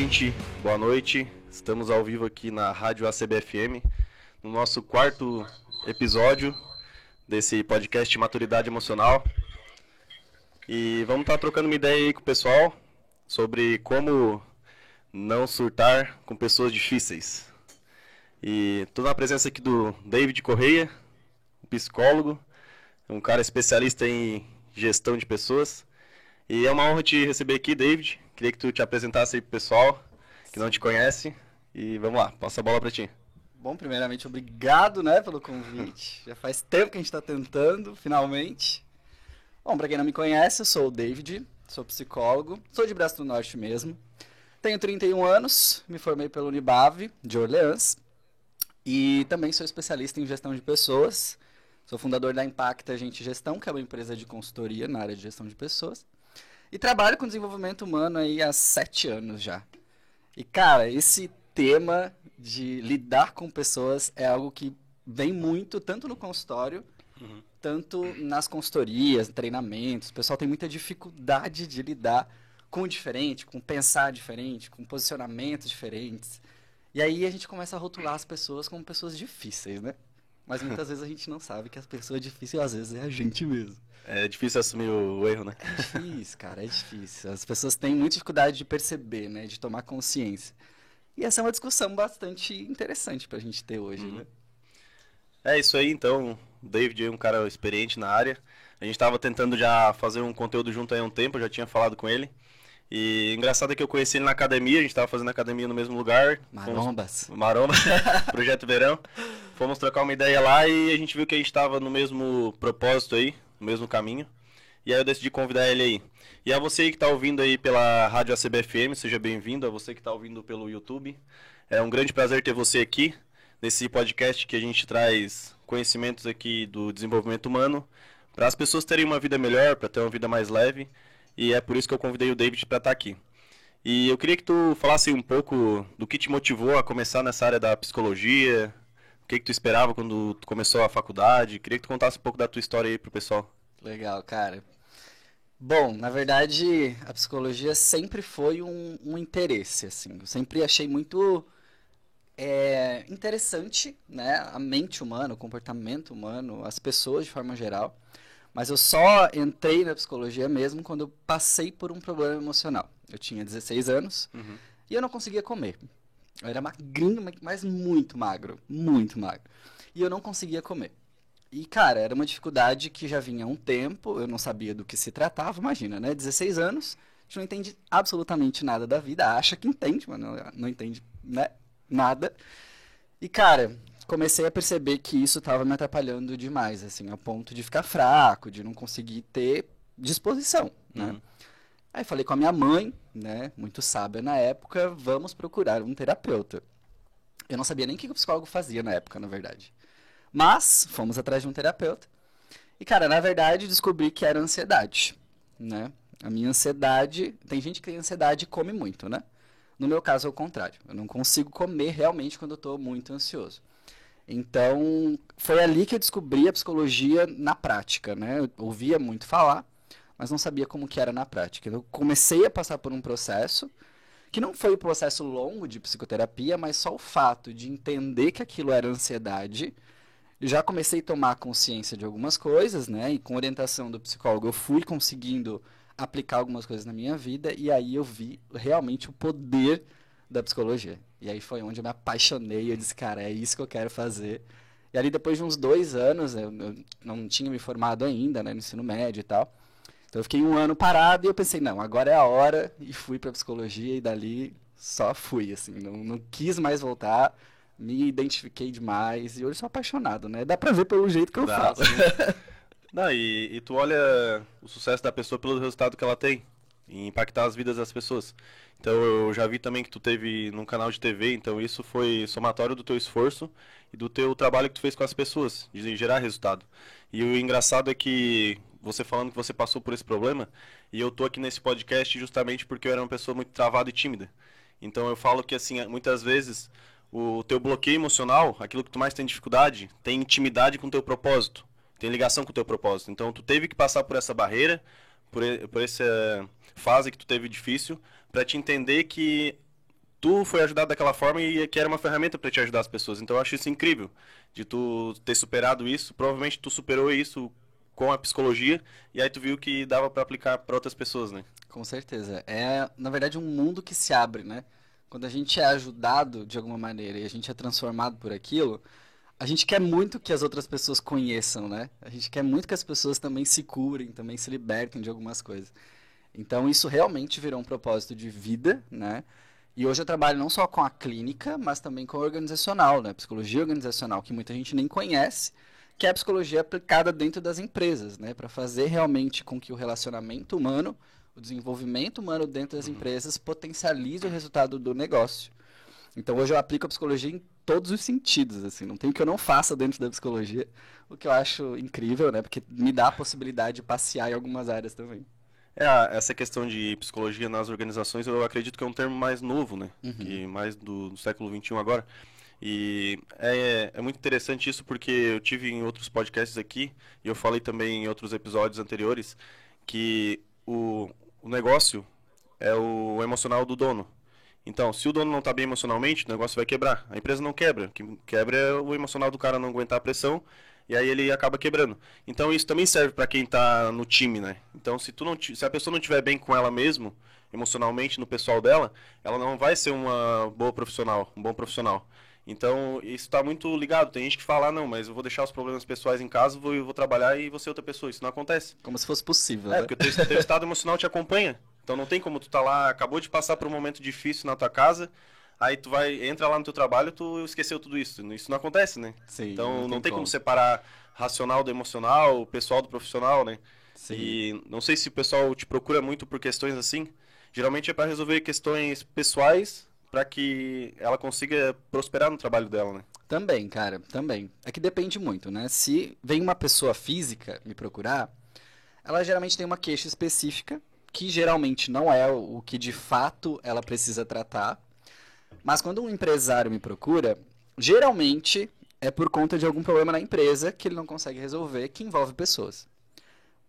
Gente, boa noite. Estamos ao vivo aqui na Rádio ACBFM, no nosso quarto episódio desse podcast Maturidade Emocional. E vamos estar trocando uma ideia aí com o pessoal sobre como não surtar com pessoas difíceis. E estou na presença aqui do David Correia, um psicólogo, um cara especialista em gestão de pessoas. E é uma honra te receber aqui, David. Queria que tu te apresentasse aí pro pessoal que não te conhece. E vamos lá, passa a bola para ti. Bom, primeiramente, obrigado, né, pelo convite. Já faz tempo que a gente está tentando, finalmente. Bom, para quem não me conhece, eu sou o David, sou psicólogo, sou de Braço do Norte mesmo. Tenho 31 anos, me formei pelo Unibave, de Orleans. E também sou especialista em gestão de pessoas. Sou fundador da Impacta Gente Gestão, que é uma empresa de consultoria na área de gestão de pessoas. E trabalho com desenvolvimento humano aí há sete anos já. E, cara, esse tema de lidar com pessoas é algo que vem muito, tanto no consultório, uhum. tanto nas consultorias, treinamentos. O pessoal tem muita dificuldade de lidar com o diferente, com pensar diferente, com posicionamentos diferentes. E aí a gente começa a rotular as pessoas como pessoas difíceis, né? Mas muitas vezes a gente não sabe que as pessoas difíceis às vezes é a gente mesmo. É difícil assumir o, erro, né? É difícil, cara, é difícil. As pessoas têm muita dificuldade de perceber, né? De tomar consciência. E essa é uma discussão bastante interessante pra gente ter hoje, uhum. né? É isso aí, então. O David é um cara experiente na área. A gente estava tentando já fazer um conteúdo junto aí há um tempo, eu já tinha falado com ele. E engraçado é que eu conheci ele na academia, a gente estava fazendo academia no mesmo lugar. Marombas. Fomos... Maromba, Projeto Verão. Fomos trocar uma ideia lá e a gente viu que a gente estava no mesmo propósito aí, no mesmo caminho. E aí eu decidi convidar ele aí. E a você que está ouvindo aí pela Rádio ACBFM, seja bem-vindo. A você que está ouvindo pelo YouTube. É um grande prazer ter você aqui nesse podcast que a gente traz conhecimentos aqui do desenvolvimento humano para as pessoas terem uma vida melhor, para ter uma vida mais leve. E é por isso que eu convidei o David para estar tá aqui. E eu queria que tu falasse um pouco do que te motivou a começar nessa área da psicologia, que, que tu esperava quando tu começou a faculdade. Queria que tu contasse um pouco da tua história aí pro pessoal. Legal, cara. Bom, na verdade, a psicologia sempre foi um, um interesse, assim. Eu sempre achei muito é, interessante, né? A mente humana, o comportamento humano, as pessoas de forma geral. Mas eu só entrei na psicologia mesmo quando eu passei por um problema emocional. Eu tinha 16 anos uhum. e eu não conseguia comer. Eu era magrinho, mas muito magro, muito magro. E eu não conseguia comer. E, cara, era uma dificuldade que já vinha há um tempo, eu não sabia do que se tratava, imagina, né? 16 anos, a gente não entende absolutamente nada da vida, acha que entende, mas não, não entende né? nada. E, cara, comecei a perceber que isso estava me atrapalhando demais, assim, a ponto de ficar fraco, de não conseguir ter disposição, né? Uhum. Aí falei com a minha mãe, né, muito sábia na época, vamos procurar um terapeuta. Eu não sabia nem o que o psicólogo fazia na época, na verdade. Mas fomos atrás de um terapeuta. E, cara, na verdade, descobri que era ansiedade, né? A minha ansiedade... Tem gente que tem ansiedade e come muito, né? No meu caso, é o contrário. Eu não consigo comer realmente quando eu estou muito ansioso. Então, foi ali que eu descobri a psicologia na prática, né? Eu ouvia muito falar, mas não sabia como que era na prática. Eu comecei a passar por um processo que não foi um processo longo de psicoterapia, mas só o fato de entender que aquilo era ansiedade já comecei a tomar consciência de algumas coisas, né? E com orientação do psicólogo eu fui conseguindo aplicar algumas coisas na minha vida e aí eu vi realmente o poder da psicologia. E aí foi onde eu me apaixonei, eu disse, cara, é isso que eu quero fazer. E ali depois de uns dois anos, eu, eu não tinha me formado ainda, né, no ensino médio e tal. Então eu fiquei um ano parado e eu pensei, não, agora é a hora, e fui para psicologia e dali só fui, assim, não, não quis mais voltar me identifiquei demais e hoje sou apaixonado, né? Dá pra ver pelo jeito que eu Dá, faço. Não, e, e tu olha o sucesso da pessoa pelo resultado que ela tem em impactar as vidas das pessoas. Então eu já vi também que tu teve num canal de TV, então isso foi somatório do teu esforço e do teu trabalho que tu fez com as pessoas, de gerar resultado. E o engraçado é que você falando que você passou por esse problema, e eu tô aqui nesse podcast justamente porque eu era uma pessoa muito travada e tímida. Então eu falo que assim, muitas vezes o teu bloqueio emocional, aquilo que tu mais tem dificuldade, tem intimidade com o teu propósito, tem ligação com o teu propósito. Então tu teve que passar por essa barreira, por, por essa fase que tu teve difícil, para te entender que tu foi ajudado daquela forma e que era uma ferramenta para te ajudar as pessoas. Então eu acho isso incrível de tu ter superado isso. Provavelmente tu superou isso com a psicologia e aí tu viu que dava para aplicar para outras pessoas, né? Com certeza. É, na verdade, um mundo que se abre, né? Quando a gente é ajudado de alguma maneira e a gente é transformado por aquilo, a gente quer muito que as outras pessoas conheçam, né? A gente quer muito que as pessoas também se curem, também se libertem de algumas coisas. Então, isso realmente virou um propósito de vida, né? E hoje eu trabalho não só com a clínica, mas também com a organizacional, né? Psicologia organizacional, que muita gente nem conhece, que é a psicologia aplicada dentro das empresas, né, para fazer realmente com que o relacionamento humano, o desenvolvimento humano dentro das empresas potencialize o resultado do negócio. Então hoje eu aplico a psicologia em todos os sentidos, assim, não tem o que eu não faça dentro da psicologia, o que eu acho incrível, né, porque me dá a possibilidade de passear em algumas áreas também. É, essa questão de psicologia nas organizações, eu acredito que é um termo mais novo, né, uhum. que mais do, do século XXI agora. E é, é muito interessante isso porque eu tive em outros podcasts aqui, e eu falei também em outros episódios anteriores, que o, o negócio é o emocional do dono. Então, se o dono não está bem emocionalmente, o negócio vai quebrar. A empresa não quebra. O que quebra é o emocional do cara não aguentar a pressão e aí ele acaba quebrando. Então, isso também serve para quem está no time, né? Então, se, tu não, se a pessoa não estiver bem com ela mesmo, emocionalmente, no pessoal dela, ela não vai ser uma boa profissional, um bom profissional. Então, isso está muito ligado. Tem gente que fala, ah, não, mas eu vou deixar os problemas pessoais em casa, vou, vou trabalhar e vou ser outra pessoa. Isso não acontece. Como se fosse possível, É, né? porque o teu, teu estado emocional te acompanha. Então não tem como tu tá lá, acabou de passar por um momento difícil na tua casa, aí tu vai, entra lá no teu trabalho, tu esqueceu tudo isso. Isso não acontece, né? Sim, então não tem, não tem como. como separar racional do emocional, o pessoal do profissional, né? Sim. E não sei se o pessoal te procura muito por questões assim. Geralmente é para resolver questões pessoais para que ela consiga prosperar no trabalho dela, né? Também, cara, também. É que depende muito, né? Se vem uma pessoa física me procurar, ela geralmente tem uma queixa específica, que geralmente não é o que de fato ela precisa tratar. Mas quando um empresário me procura, geralmente é por conta de algum problema na empresa que ele não consegue resolver, que envolve pessoas.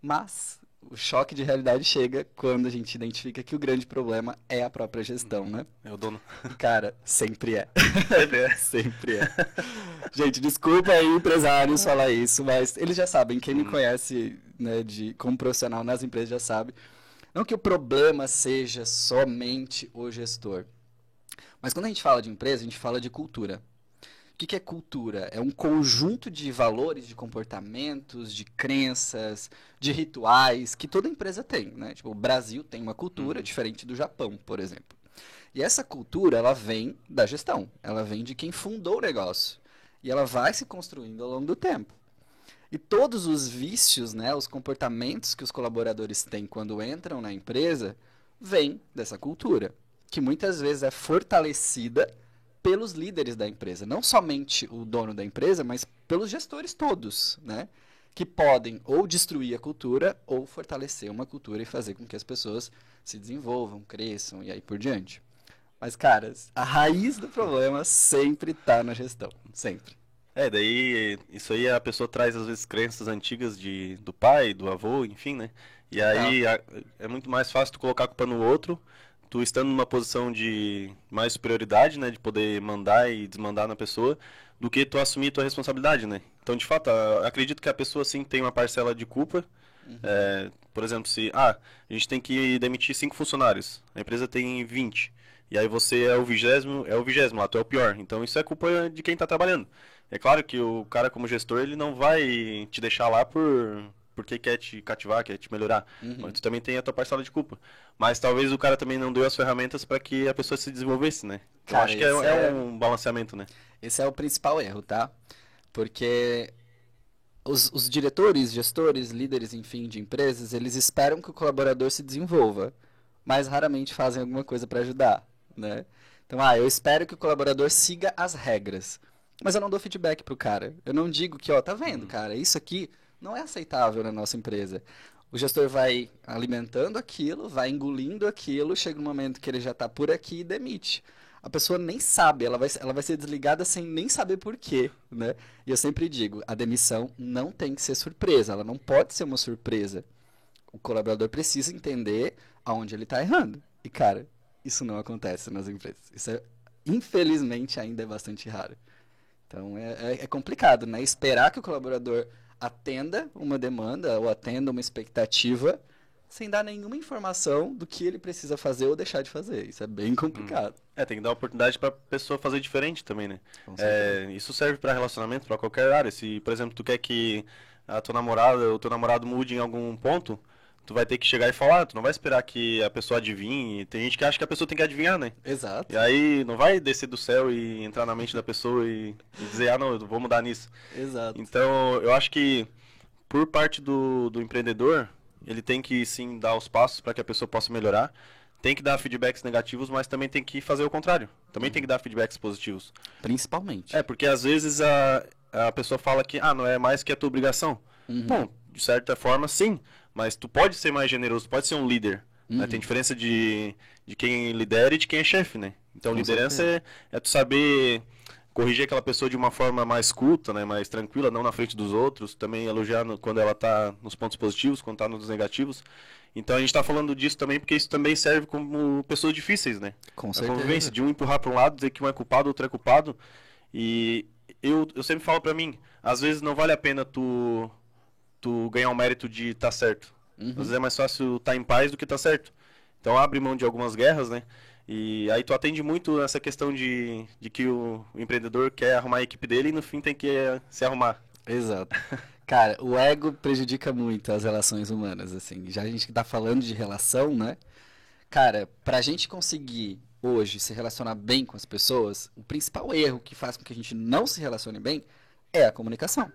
Mas o choque de realidade chega quando a gente identifica que o grande problema é a própria gestão, né? É o dono. Cara, sempre é. Sempre é. é. Gente, desculpa aí, empresários, falar isso, mas eles já sabem. Quem me conhece né, de, como profissional nas empresas já sabe. Não que o problema seja somente o gestor. Mas quando a gente fala de empresa, a gente fala de cultura. O que, que é cultura? É um conjunto de valores, de comportamentos, de crenças, de rituais que toda empresa tem. Né? Tipo, o Brasil tem uma cultura Uhum. diferente do Japão, por exemplo. E essa cultura, ela vem da gestão. Ela vem de quem fundou o negócio. E ela vai se construindo ao longo do tempo. E todos os vícios, né, os comportamentos que os colaboradores têm quando entram na empresa, vêm dessa cultura, que muitas vezes é fortalecida pelos líderes da empresa, não somente o dono da empresa, mas pelos gestores todos, né, que podem ou destruir a cultura ou fortalecer uma cultura e fazer com que as pessoas se desenvolvam, cresçam e aí por diante. Mas, cara, a raiz do problema sempre está na gestão, sempre. É, daí isso aí a pessoa traz às vezes crenças antigas de, do pai, do avô, enfim, né? E aí a- é muito mais fácil tu colocar a culpa no outro, tu estando numa posição de mais superioridade, né? De poder mandar e desmandar na pessoa, do que tu assumir tua responsabilidade, né? Então, de fato, acredito que a pessoa sim tem uma parcela de culpa. É, por exemplo, se ah, a gente tem que demitir cinco funcionários, a empresa tem 20. E aí você é o vigésimo, é o vigésimo lá, tu é o pior. Então isso é culpa de quem tá trabalhando. É claro que o cara como gestor, ele não vai te deixar lá por porque quer te cativar, quer te melhorar. Uhum. Mas tu também tem a tua parcela de culpa. Mas talvez o cara também não deu as ferramentas para que a pessoa se desenvolvesse, né? Então Cara, acho que é, é é- um balanceamento, né? Esse é o principal erro, tá? Porque os, os diretores, gestores, líderes, enfim, de empresas, eles esperam que o colaborador se desenvolva, mas raramente fazem alguma coisa para ajudar, né? Então, ah, eu espero que o colaborador siga as regras, mas eu não dou feedback pro cara. Eu não digo que, ó, tá vendo, cara, isso aqui não é aceitável na nossa empresa. O gestor vai alimentando aquilo, vai engolindo aquilo, chega um momento que ele já tá por aqui e demite a pessoa nem sabe, ela vai, ela vai ser desligada sem nem saber por quê, né? E eu sempre digo, a demissão não tem que ser surpresa, ela não pode ser uma surpresa. O colaborador precisa entender aonde ele está errando. E, cara, isso não acontece nas empresas. Isso é, infelizmente ainda é bastante raro. Então é, é, é complicado, né? Esperar que o colaborador atenda uma demanda ou atenda uma expectativa sem dar nenhuma informação do que ele precisa fazer ou deixar de fazer. Isso é bem complicado. Hum. É, tem que dar oportunidade para a pessoa fazer diferente também, né? É, isso serve para relacionamento, para qualquer área. Se, por exemplo, tu quer que a tua namorada ou teu namorado mude em algum ponto, tu vai ter que chegar e falar, tu não vai esperar que a pessoa adivinhe. Tem gente que acha que a pessoa tem que adivinhar, né? Exato. E aí não vai descer do céu e entrar na mente da pessoa e, e dizer, ah não, eu vou mudar nisso. Exato. Então, eu acho que por parte do, do empreendedor, ele tem que sim dar os passos para que a pessoa possa melhorar. Tem que dar feedbacks negativos, mas também tem que fazer o contrário. Também uhum. tem que dar feedbacks positivos. Principalmente. É, porque às vezes a, a pessoa fala que, ah, não é mais que a tua obrigação. Uhum. Bom, de certa forma, sim. Mas tu pode ser mais generoso, pode ser um líder. Né? Uhum. Né? Tem diferença de, de quem lidera e de quem é chefe, né? Então, Com liderança é, é tu saber corrigir aquela pessoa de uma forma mais culta, né, mais tranquila, não na frente dos outros, também elogiar no, quando ela está nos pontos positivos, quando está nos negativos. Então a gente está falando disso também porque isso também serve como pessoas difíceis, né? Com certeza. A convivência de um empurrar para um lado, dizer que um é culpado, outro é culpado. E eu, eu sempre falo para mim, às vezes não vale a pena tu tu ganhar o mérito de estar tá certo. Uhum. Às vezes é mais fácil estar tá em paz do que estar tá certo. Então abre mão de algumas guerras, né? E aí tu atende muito essa questão de, de que o, o empreendedor quer arrumar a equipe dele e no fim tem que eh, se arrumar. Exato. Cara, o ego prejudica muito as relações humanas, assim. Já a gente tá falando de relação, né? Cara, pra gente conseguir hoje se relacionar bem com as pessoas, o principal erro que faz com que a gente não se relacione bem é a comunicação.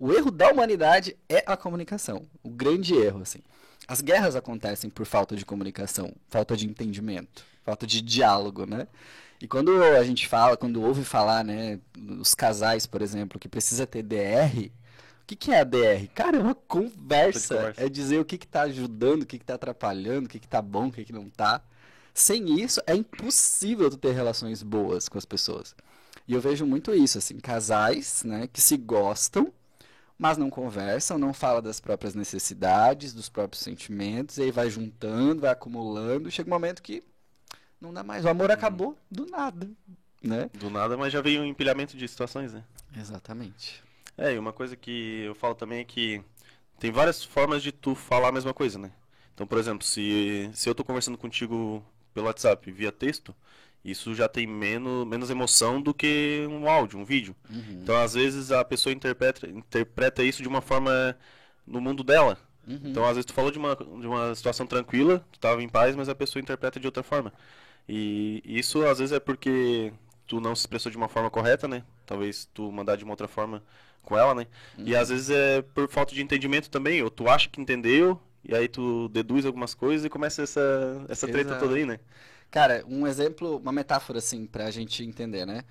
O erro da humanidade é a comunicação. O grande erro, assim. As guerras acontecem por falta de comunicação, falta de entendimento falta de diálogo, né? E quando a gente fala, quando ouve falar, né, os casais, por exemplo, que precisa ter DR, o que, que é a DR? Cara, é uma conversa. conversa. É dizer o que está ajudando, o que está atrapalhando, o que está bom, o que, que não está. Sem isso, é impossível tu ter relações boas com as pessoas. E eu vejo muito isso, assim, casais, né, que se gostam, mas não conversam, não falam das próprias necessidades, dos próprios sentimentos, e aí vai juntando, vai acumulando, chega um momento que não dá mais. O amor acabou do nada, né? Do nada, mas já veio um empilhamento de situações, né? Exatamente. É, e uma coisa que eu falo também é que tem várias formas de tu falar a mesma coisa, né? Então, por exemplo, se, se eu tô conversando contigo pelo WhatsApp via texto, isso já tem menos, menos emoção do que um áudio, um vídeo. Uhum. Então, às vezes, a pessoa interpreta, interpreta isso de uma forma no mundo dela. Uhum. Então, às vezes, tu falou de uma, de uma situação tranquila, tu estava em paz, mas a pessoa interpreta de outra forma. E isso às vezes é porque tu não se expressou de uma forma correta, né? Talvez tu mandar de uma outra forma com ela, né? Uhum. E às vezes é por falta de entendimento também, ou tu acha que entendeu, e aí tu deduz algumas coisas e começa essa, essa treta toda aí, né? Cara, um exemplo, uma metáfora assim, pra gente entender, né?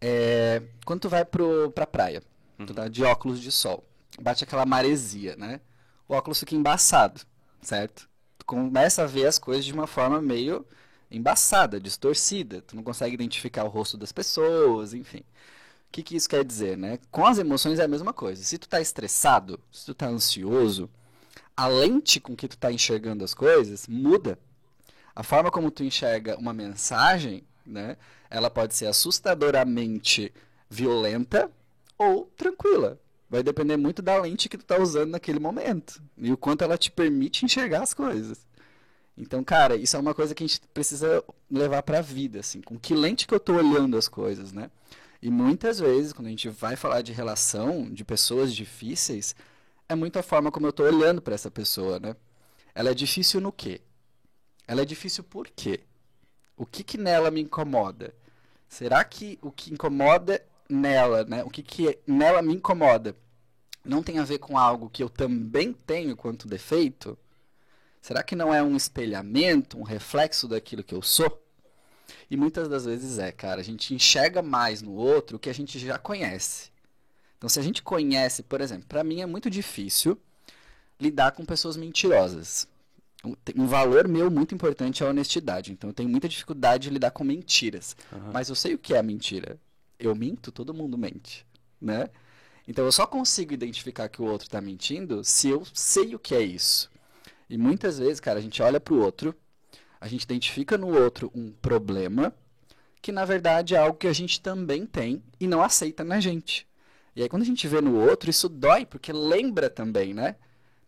É, quando tu vai pro, pra praia, uhum. tu tá de óculos de sol, bate aquela maresia, né? O óculos fica embaçado, certo? Tu começa a ver as coisas de uma forma meio embaçada, distorcida. Tu não consegue identificar o rosto das pessoas, enfim. O que, que isso quer dizer, né? Com as emoções é a mesma coisa. Se tu tá estressado, se tu tá ansioso, a lente com que tu tá enxergando as coisas muda. A forma como tu enxerga uma mensagem, né? Ela pode ser assustadoramente violenta ou tranquila. Vai depender muito da lente que tu tá usando naquele momento e o quanto ela te permite enxergar as coisas. Então, cara, isso é uma coisa que a gente precisa levar para a vida, assim, com que lente que eu estou olhando as coisas, né? E muitas vezes, quando a gente vai falar de relação, de pessoas difíceis, é muito a forma como eu estou olhando para essa pessoa, né? Ela é difícil no quê? Ela é difícil por quê? O que que nela me incomoda? Será que o que incomoda nela, né? O que que nela me incomoda não tem a ver com algo que eu também tenho quanto defeito? Será que não é um espelhamento, um reflexo daquilo que eu sou? E muitas das vezes é, cara. A gente enxerga mais no outro o que a gente já conhece. Então, se a gente conhece, por exemplo, para mim é muito difícil lidar com pessoas mentirosas. Um valor meu muito importante é a honestidade. Então, eu tenho muita dificuldade de lidar com mentiras. Uhum. Mas eu sei o que é a mentira. Eu minto, todo mundo mente, né? Então, eu só consigo identificar que o outro está mentindo se eu sei o que é isso. E muitas vezes, cara, a gente olha pro outro, A gente identifica no outro um problema que na verdade é algo que a gente também tem e não aceita na gente. E aí quando a gente vê no outro, isso dói, porque lembra também, né?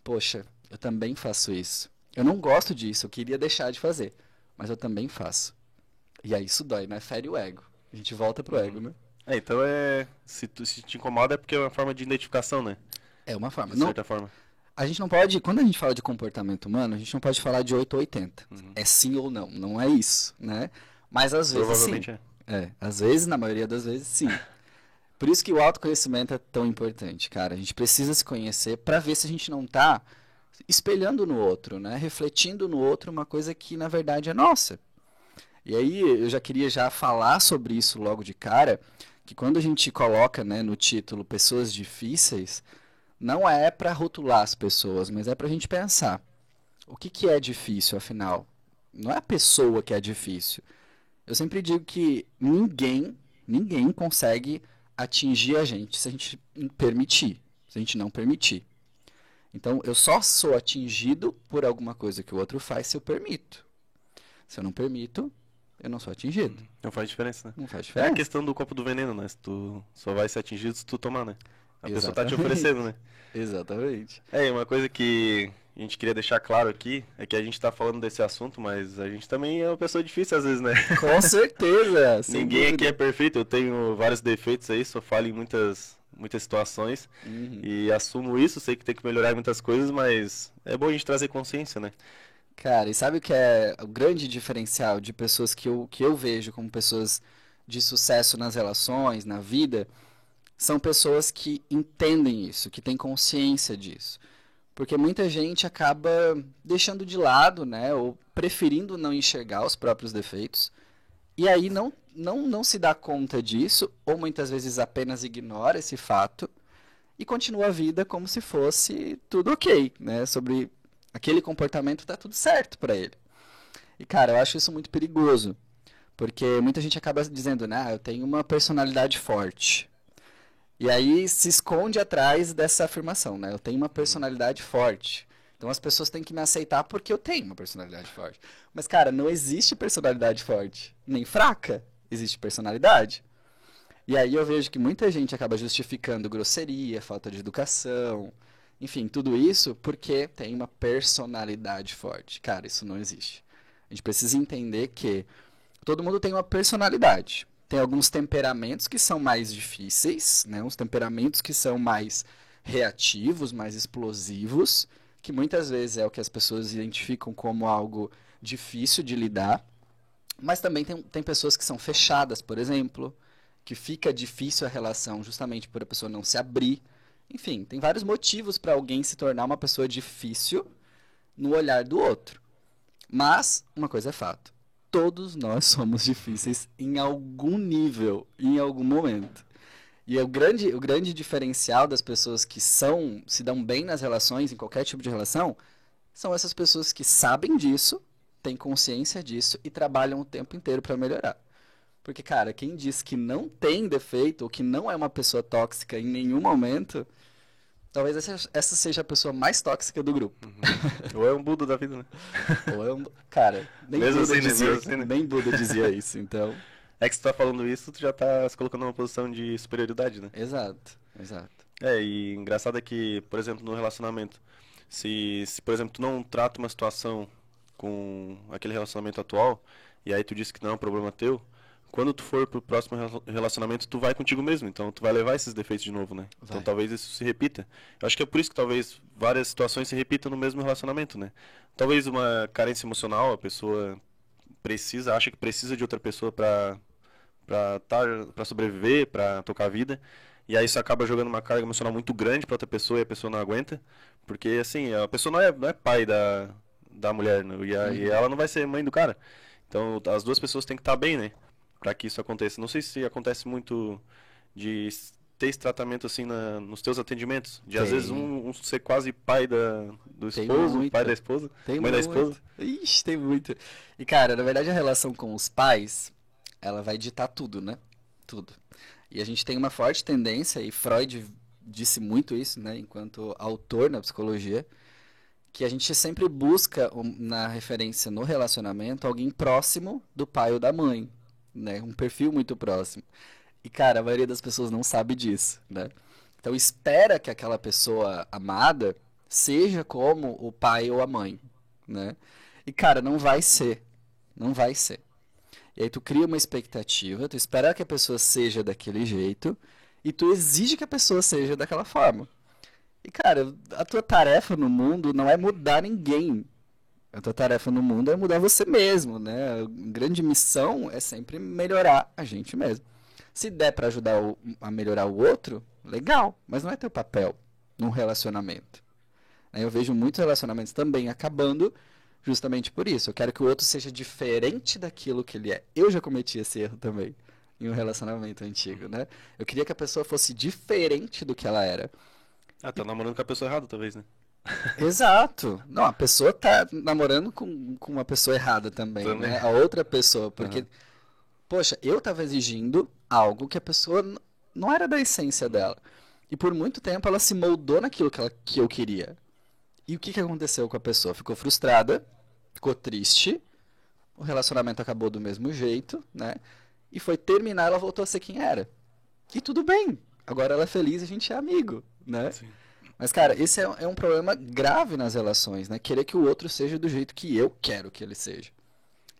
Poxa, eu também faço isso. Eu não gosto disso, eu queria deixar de fazer, mas eu também faço. E aí isso dói, né? Fere o ego. A gente volta pro ego, né? É, então é. Se, tu, se te incomoda é porque é uma forma de identificação, né? É uma forma. De Não, certa forma. a gente não pode, quando a gente fala de comportamento humano, a gente não pode falar de 8 ou 80. Uhum. É sim ou não, não é isso, né? Mas às vezes sim. Provavelmente é. É, às vezes, na maioria das vezes, sim. Por isso que o autoconhecimento é tão importante, cara. A gente precisa se conhecer para ver se a gente não tá espelhando no outro, né? Refletindo no outro uma coisa que na verdade é nossa. E aí eu já queria já falar sobre isso logo de cara, que quando a gente coloca, né, no título pessoas difíceis, não é para rotular as pessoas, mas é para a gente pensar. O que que é difícil, afinal? Não é a pessoa que é difícil. Eu sempre digo que ninguém, ninguém consegue atingir a gente se a gente permitir, se a gente não permitir. Então, eu só sou atingido por alguma coisa que o outro faz se eu permito. Se eu não permito, eu não sou atingido. Não faz diferença, né? Não faz É a diferença. questão do copo do veneno, né? Se tu só vai ser atingido se tu tomar, né? A pessoa tá te Exatamente. oferecendo, né? Exatamente. É, e uma coisa que a gente queria deixar claro aqui é que a gente tá falando desse assunto, mas a gente também é uma pessoa difícil às vezes, né? Com certeza. Ninguém aqui dúvida. é perfeito, eu tenho vários defeitos aí, só falho em muitas, muitas situações Uhum. e assumo isso, sei que tem que melhorar em muitas coisas, mas é bom a gente trazer consciência, né? Cara, e sabe o que é o grande diferencial de pessoas que eu, que eu vejo como pessoas de sucesso nas relações, na vida? São pessoas que entendem isso, que têm consciência disso. Porque muita gente acaba deixando de lado, né, ou preferindo não enxergar os próprios defeitos, e aí não, não, não se dá conta disso, ou muitas vezes apenas ignora esse fato e continua a vida como se fosse tudo ok, né? Sobre aquele comportamento tá tudo certo para ele. E cara, eu acho isso muito perigoso, porque muita gente acaba dizendo, né, ah, eu tenho uma personalidade forte. E aí se esconde atrás dessa afirmação, né? Eu tenho uma personalidade forte. Então as pessoas têm que me aceitar porque eu tenho uma personalidade forte. Mas cara, não existe personalidade forte, nem fraca, existe personalidade. E aí eu vejo que muita gente acaba justificando grosseria, falta de educação, enfim, tudo isso porque tem uma personalidade forte. Cara, isso não existe. A gente precisa entender que todo mundo tem uma personalidade. Tem alguns temperamentos que são mais difíceis, né? Uns temperamentos que são mais reativos, mais explosivos, que muitas vezes é o que as pessoas identificam como algo difícil de lidar. Mas também tem, tem pessoas que são fechadas, por exemplo, que fica difícil a relação justamente por a pessoa não se abrir. Enfim, tem vários motivos para alguém se tornar uma pessoa difícil no olhar do outro. Mas, uma coisa é fato: todos nós somos difíceis em algum nível, em algum momento. E o grande, o grande diferencial das pessoas que são, se dão bem nas relações, em qualquer tipo de relação, são essas pessoas que sabem disso, têm consciência disso e trabalham o tempo inteiro para melhorar. Porque, cara, quem diz que não tem defeito ou que não é uma pessoa tóxica em nenhum momento, talvez essa, essa seja a pessoa mais tóxica do grupo. Ou é um Buda da vida, né? Ou é um... Cara, nem Mesmo Buda, assim, né? dizia, assim, né? nem Buda dizia isso, então. É que tu tá falando isso, tu já tá se colocando numa posição de superioridade, né? Exato, exato. É, e engraçado é que, por exemplo, no relacionamento, se, se por exemplo, tu não trata uma situação com aquele relacionamento atual, e aí tu disse que não é um problema teu, quando tu for pro próximo rela- relacionamento, tu vai contigo mesmo, então tu vai levar esses defeitos de novo, né? Então Vai. talvez isso se repita. Eu acho que é por isso que talvez várias situações se repitam no mesmo relacionamento, né? Talvez uma carência emocional, a pessoa precisa, acha que precisa de outra pessoa pra para tar, para sobreviver, para tocar a vida. E aí isso acaba jogando uma carga emocional muito grande para outra pessoa e a pessoa não aguenta, porque assim, a pessoa não é, não é pai da, da mulher, né? e, a- e ela não vai ser mãe do cara. Então, as duas pessoas têm que estar bem, né? Para que isso aconteça. Não sei se acontece muito de ter esse tratamento assim na, nos teus atendimentos, de às Tem. vezes um, um ser quase pai da, do esposo, pai da esposa, Tem mãe da muito. esposa. Ixi, tem muito. E, cara, na verdade, a relação com os pais, ela vai ditar tudo, né? Tudo. E a gente tem uma forte tendência, e Freud disse muito isso, né, enquanto autor na psicologia, que a gente sempre busca na referência no relacionamento alguém próximo do pai ou da mãe, né? Um perfil muito próximo. E cara, a maioria das pessoas não sabe disso, né? Então espera que aquela pessoa amada seja como o pai ou a mãe, né? E cara, não vai ser, não vai ser. E aí tu cria uma expectativa, tu espera que a pessoa seja daquele jeito e tu exige que a pessoa seja daquela forma. E cara, a tua tarefa no mundo não é mudar ninguém. A tua tarefa no mundo é mudar você mesmo, né? A grande missão é sempre melhorar a gente mesmo. Se der para ajudar o, a melhorar o outro, legal, mas não é teu papel num relacionamento. Eu vejo muitos relacionamentos também acabando justamente por isso. Eu quero que o outro seja diferente daquilo que ele é. Eu já cometi esse erro também em um relacionamento antigo, né? Eu queria que a pessoa fosse diferente do que ela era. Ah, tá namorando com a pessoa errada, talvez, né? Exato. Não, a pessoa tá namorando com, com uma pessoa errada também, também. né? A outra pessoa, porque, uhum. poxa, eu tava exigindo algo que a pessoa não era da essência dela. E por muito tempo ela se moldou naquilo que, ela, que eu queria. E o que, que aconteceu com a pessoa? Ficou frustrada, ficou triste, o relacionamento acabou do mesmo jeito, né? E foi terminar, ela voltou a ser quem era. E tudo bem. Agora ela é feliz e a gente é amigo, né? Sim. Mas, cara, esse é, é, um problema grave nas relações, né? Querer que o outro seja do jeito que eu quero que ele seja.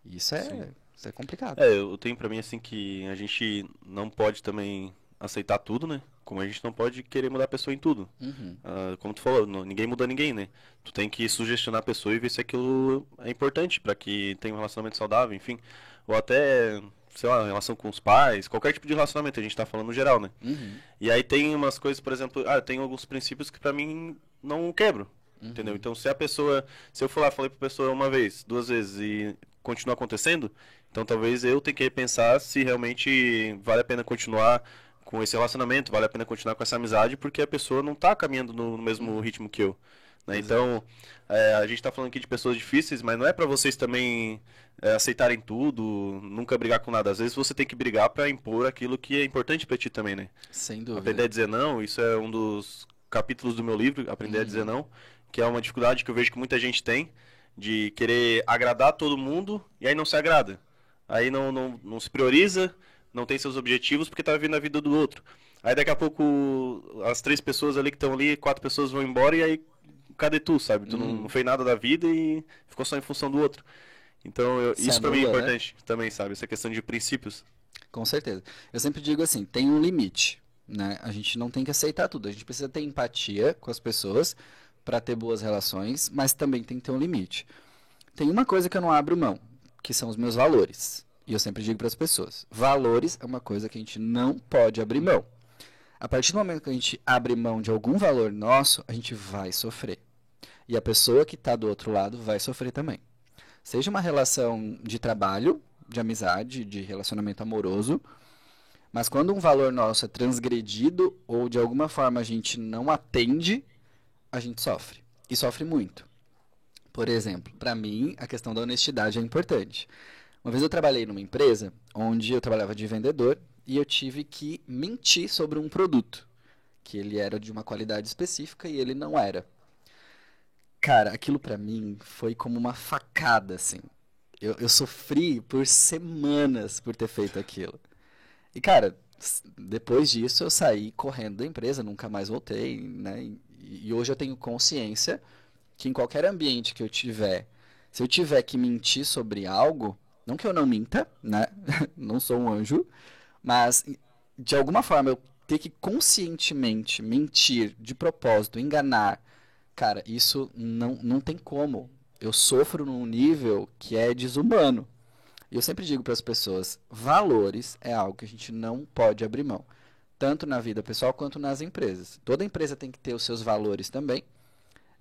Isso é, isso é complicado. É, eu tenho pra mim, assim, que a gente não pode também aceitar tudo, né? Como a gente não pode querer mudar a pessoa em tudo. Uhum. Uh, como tu falou, não, ninguém muda ninguém, né? Tu tem que sugestionar a pessoa e ver se aquilo é importante para que tenha um relacionamento saudável, enfim. Ou até, sei lá, relação com os pais, qualquer tipo de relacionamento, a gente tá falando no geral, né? Uhum. E aí tem umas coisas, por exemplo, ah, tem alguns princípios que para mim não quebro. Uhum. Entendeu? Então, se a pessoa. Se eu for lá falei pra pessoa uma vez, duas vezes e continua acontecendo, então talvez eu tenha que repensar se realmente vale a pena continuar com esse relacionamento, vale a pena continuar com essa amizade, porque a pessoa não está caminhando no, no, mesmo uhum. ritmo que eu. Né? Então, é, a gente está falando aqui de pessoas difíceis, mas não é para vocês também é, aceitarem tudo, nunca brigar com nada. Às vezes você tem que brigar para impor aquilo que é importante para ti também, né? Sem dúvida. Aprender a dizer não, isso é um dos capítulos do meu livro, Aprender uhum. a dizer não, que é uma dificuldade que eu vejo que muita gente tem, de querer agradar todo mundo e aí não se agrada. Aí não, não, não se prioriza, não tem seus objetivos porque tá vivendo a vida do outro. Aí daqui a pouco as três pessoas ali que estão ali, quatro pessoas vão embora e aí cadê tu, sabe? Tu não, não, fez nada da vida e ficou só em função do outro. Então eu, isso para mim é né? importante né? também, sabe? Essa questão de princípios. Com certeza. Eu sempre digo assim, tem um limite, né? A gente não tem que aceitar tudo. A gente precisa ter empatia com as pessoas para ter boas relações, mas também tem que ter um limite. Tem uma coisa que eu não abro mão, que são os meus valores. E eu sempre digo para as pessoas: valores é uma coisa que a gente não pode abrir mão. A partir do momento que a gente abre mão de algum valor nosso, a gente vai sofrer. E a pessoa que está do outro lado vai sofrer também. Seja uma relação de trabalho, de amizade, de relacionamento amoroso, mas quando um valor nosso é transgredido ou de alguma forma a gente não atende, a gente sofre. E sofre muito. Por exemplo, para mim, a questão da honestidade é importante. Uma vez eu trabalhei numa empresa onde eu trabalhava de vendedor e eu tive que mentir sobre um produto, que ele era de uma qualidade específica e ele não era. Cara, aquilo para mim foi como uma facada, assim. Eu, eu sofri por semanas por ter feito aquilo. E, cara, depois disso eu saí correndo da empresa, nunca mais voltei, né? E, e hoje eu tenho consciência que em qualquer ambiente que eu tiver, se eu tiver que mentir sobre algo, não que eu não minta, né? não sou um anjo, mas de alguma forma eu ter que conscientemente mentir de propósito, enganar, cara, isso não, não tem como. Eu sofro num nível que é desumano. E eu sempre digo para as pessoas: valores é algo que a gente não pode abrir mão, tanto na vida pessoal quanto nas empresas. Toda empresa tem que ter os seus valores também,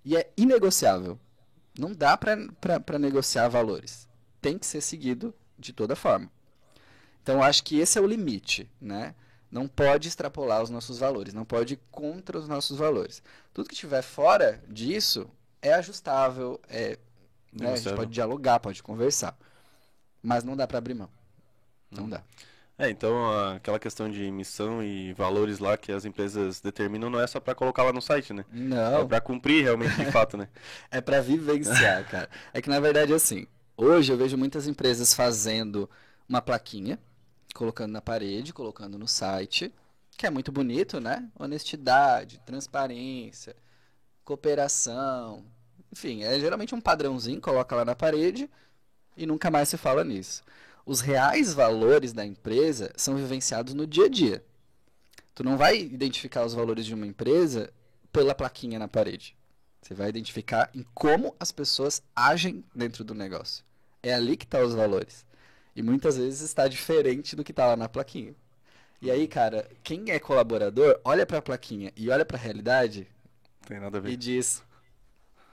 e é inegociável. Não dá para negociar valores tem que ser seguido de toda forma. Então, acho que esse é o limite, né? Não pode extrapolar os nossos valores, não pode ir contra os nossos valores. Tudo que estiver fora disso é ajustável, é, né? a gente pode dialogar, pode conversar, mas não dá para abrir mão. Não hum. dá. É, então aquela questão de missão e valores lá que as empresas determinam não é só para colocar lá no site, né? Não. É para cumprir realmente de fato, né? é para vivenciar, cara. É que na verdade assim, hoje eu vejo muitas empresas fazendo uma plaquinha, colocando na parede, colocando no site, que é muito bonito, né? Honestidade, transparência, cooperação, enfim, é geralmente um padrãozinho, coloca lá na parede e nunca mais se fala nisso os reais valores da empresa são vivenciados no dia a dia. Tu não vai identificar os valores de uma empresa pela plaquinha na parede. Você vai identificar em como as pessoas agem dentro do negócio. É ali que estão tá os valores. E muitas vezes está diferente do que está lá na plaquinha. E aí, cara, quem é colaborador, olha para a plaquinha e olha para a realidade Tem nada a ver. e diz,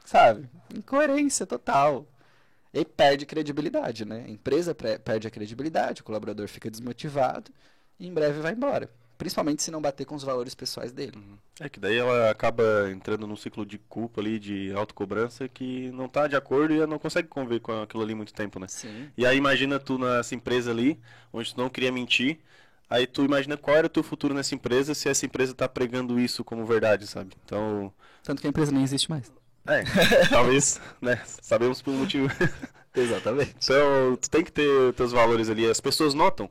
sabe, incoerência total. E perde credibilidade, né? A empresa perde a credibilidade, o colaborador fica desmotivado e em breve vai embora. Principalmente se não bater com os valores pessoais dele. Uhum. É que daí ela acaba entrando num ciclo de culpa ali, de autocobrança, que não está de acordo e não consegue conviver com aquilo ali muito tempo, né? Sim. E aí imagina tu nessa empresa ali, onde tu não queria mentir, aí tu imagina qual era o teu futuro nessa empresa se essa empresa está pregando isso como verdade, sabe? Então... Tanto que a empresa nem existe mais. É, talvez, né? Sabemos por um motivo. Exatamente. Então, tu tem que ter teus valores ali. As pessoas notam.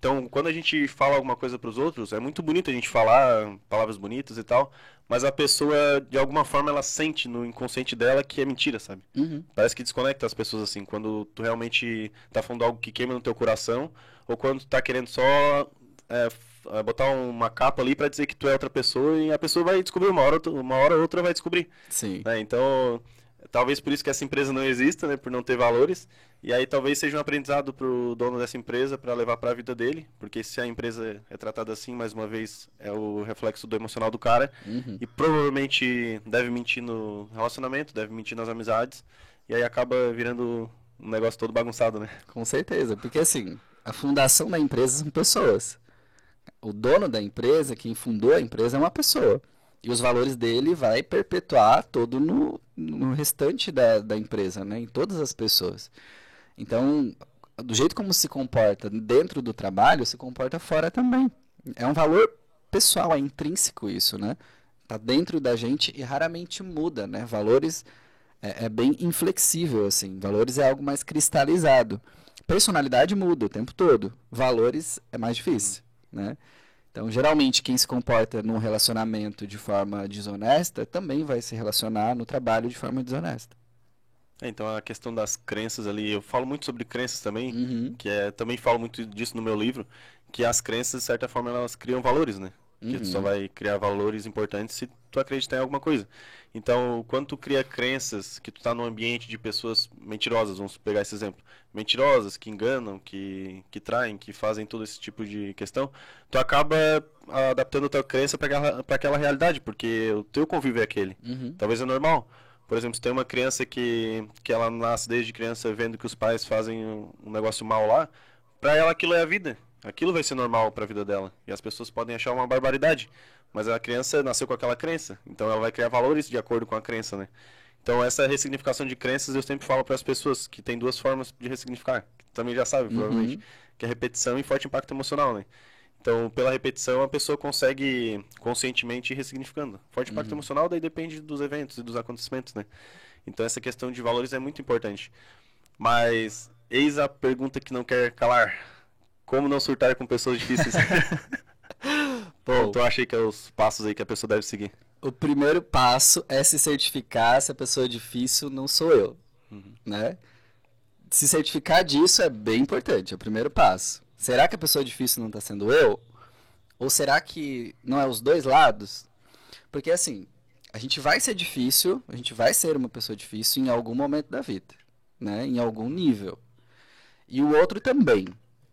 Então, quando a gente fala alguma coisa para os outros, é muito bonito a gente falar palavras bonitas e tal, mas a pessoa, de alguma forma, ela sente no inconsciente dela que é mentira, sabe? Uhum. Parece que desconecta as pessoas assim, quando tu realmente tá falando algo que queima no teu coração, ou quando tu tá querendo só é, é, botar uma capa ali para dizer que tu é outra pessoa e a pessoa vai descobrir uma hora, uma hora ou outra vai descobrir. Sim. Né? Então, talvez por isso que essa empresa não exista, né? Por não ter valores. E aí talvez seja um aprendizado para o dono dessa empresa para levar para a vida dele, porque se a empresa é tratada assim, mais uma vez, é o reflexo do emocional do cara. Uhum. E provavelmente deve mentir no relacionamento, deve mentir nas amizades. E aí acaba virando um negócio todo bagunçado, né? Com certeza, porque assim, a fundação da empresa são pessoas o dono da empresa, quem fundou a empresa, é uma pessoa. E os valores dele vai perpetuar todo no, no restante da, da empresa, né? em todas as pessoas. Então, do jeito como se comporta dentro do trabalho, se comporta fora também. É um valor pessoal, é intrínseco isso, né? Tá dentro da gente e raramente muda, né? Valores é, é bem inflexível, assim. Valores é algo mais cristalizado. Personalidade muda o tempo todo. Valores é mais difícil né? Então, geralmente, quem se comporta num relacionamento de forma desonesta também vai se relacionar no trabalho de forma desonesta. É, então, a questão das crenças ali, eu falo muito sobre crenças também, uhum. que é, também falo muito disso no meu livro, que as crenças, de certa forma, elas criam valores, né? Uhum. Que tu só uhum. vai criar valores importantes se tu acreditar em alguma coisa. Então, quando tu cria crenças que tu tá num ambiente de pessoas mentirosas, vamos pegar esse exemplo, mentirosas, que enganam, que, que traem, que fazem todo esse tipo de questão, tu acaba adaptando a tua crença para aquela, aquela realidade, porque o teu convívio é aquele. Uhum. Talvez é normal. Por exemplo, se tem uma criança que, que ela nasce desde criança vendo que os pais fazem um negócio mal lá, para ela aquilo é a vida. Aquilo vai ser normal para a vida dela. E as pessoas podem achar uma barbaridade. Mas a criança nasceu com aquela crença. Então ela vai criar valores de acordo com a crença, né? Então essa ressignificação de crenças eu sempre falo para as pessoas que tem duas formas de ressignificar. Que também já sabe, uhum. provavelmente. Que é repetição e forte impacto emocional, né? Então, pela repetição, a pessoa consegue conscientemente ir ressignificando. Forte impacto uhum. emocional daí depende dos eventos e dos acontecimentos, né? Então, essa questão de valores é muito importante. Mas, eis a pergunta que não quer calar. Como não surtar com pessoas difíceis? Pô, tu acha que é os passos aí que a pessoa deve seguir? O primeiro passo é se certificar se a pessoa é difícil não sou eu, uhum. né? Se certificar disso é bem importante, é o primeiro passo. Será que a pessoa difícil não está sendo eu? Ou será que não é os dois lados? Porque assim, a gente vai ser difícil, a gente vai ser uma pessoa difícil em algum momento da vida, né? Em algum nível. E o outro também.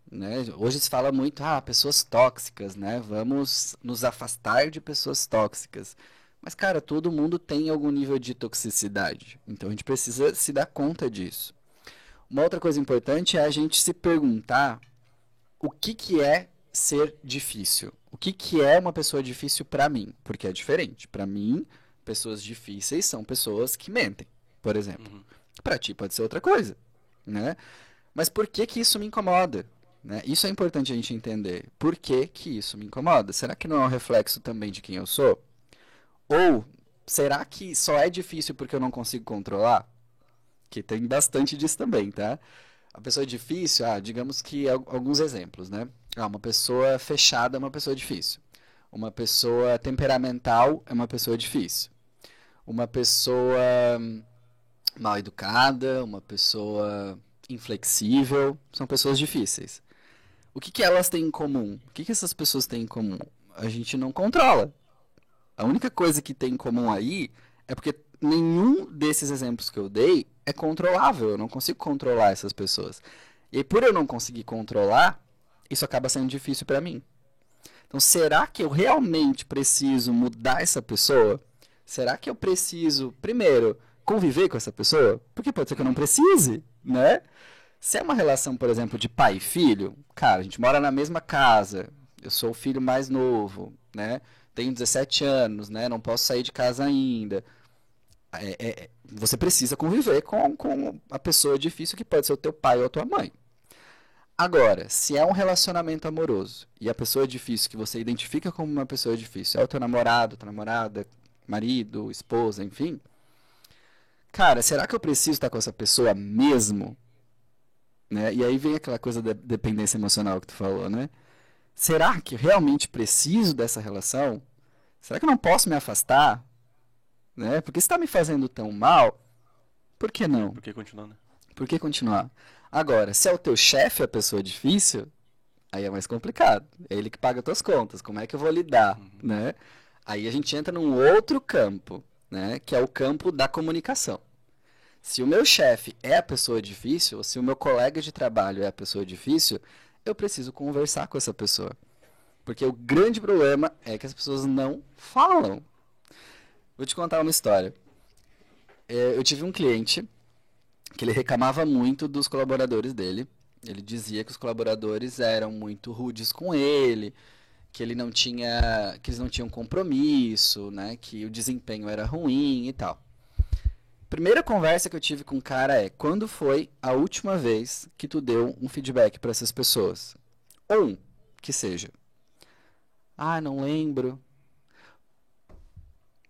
Né? Hoje se fala muito, ah, pessoas tóxicas, né? Vamos nos afastar de pessoas tóxicas. Mas, cara, todo mundo tem algum nível de toxicidade. Então a gente precisa se dar conta disso. Uma outra coisa importante é a gente se perguntar o que, que é ser difícil. O que, que é uma pessoa difícil para mim? Porque é diferente. Para mim, pessoas difíceis são pessoas que mentem, por exemplo. Uhum. Para ti pode ser outra coisa, né? Mas por que que isso me incomoda? Né? Isso é importante a gente entender. Por que, que isso me incomoda? Será que não é um reflexo também de quem eu sou? Ou será que só é difícil porque eu não consigo controlar? Que tem bastante disso também, tá? A pessoa é difícil, ah, digamos que alguns exemplos, né? Ah, uma pessoa fechada é uma pessoa difícil. Uma pessoa temperamental é uma pessoa difícil. Uma pessoa hum, mal educada, uma pessoa inflexível, são pessoas difíceis. O que, que elas têm em comum? O que, que essas pessoas têm em comum? A gente não controla. A única coisa que tem em comum aí é porque nenhum desses exemplos que eu dei é controlável. Eu não consigo controlar essas pessoas. E por eu não conseguir controlar, isso acaba sendo difícil para mim. Então, será que eu realmente preciso mudar essa pessoa? Será que eu preciso, primeiro, conviver com essa pessoa? Porque pode ser que eu não precise, né? Se é uma relação, por exemplo, de pai e filho, cara, a gente mora na mesma casa, eu sou o filho mais novo, né? Tenho 17 anos, né? Não posso sair de casa ainda. É, é, você precisa conviver com, com a pessoa difícil que pode ser o teu pai ou a tua mãe. Agora, se é um relacionamento amoroso e a pessoa difícil que você identifica como uma pessoa difícil é o teu namorado, tua namorada, marido, esposa, enfim. Cara, será que eu preciso estar com essa pessoa mesmo? Né? E aí vem aquela coisa da dependência emocional que tu falou, né? Será que realmente preciso dessa relação? Será que eu não posso me afastar? Né? Porque está me fazendo tão mal, por que não? Por que continuar, né? Por que continuar? Agora, se é o teu chefe a pessoa difícil, aí é mais complicado. É ele que paga tuas contas. Como é que eu vou lidar, uhum. né? Aí a gente entra num outro campo, né? Que é o campo da comunicação. Se o meu chefe é a pessoa difícil, se o meu colega de trabalho é a pessoa difícil, eu preciso conversar com essa pessoa. Porque o grande problema é que as pessoas não falam. Vou te contar uma história. É, eu tive um cliente que ele reclamava muito dos colaboradores dele. Ele dizia que os colaboradores eram muito rudes com ele, que ele não tinha, que eles não tinham compromisso, né, que o desempenho era ruim e tal. Primeira conversa que eu tive com o cara é: quando foi a última vez que tu deu um feedback para essas pessoas? Ou que seja. Ah, não lembro.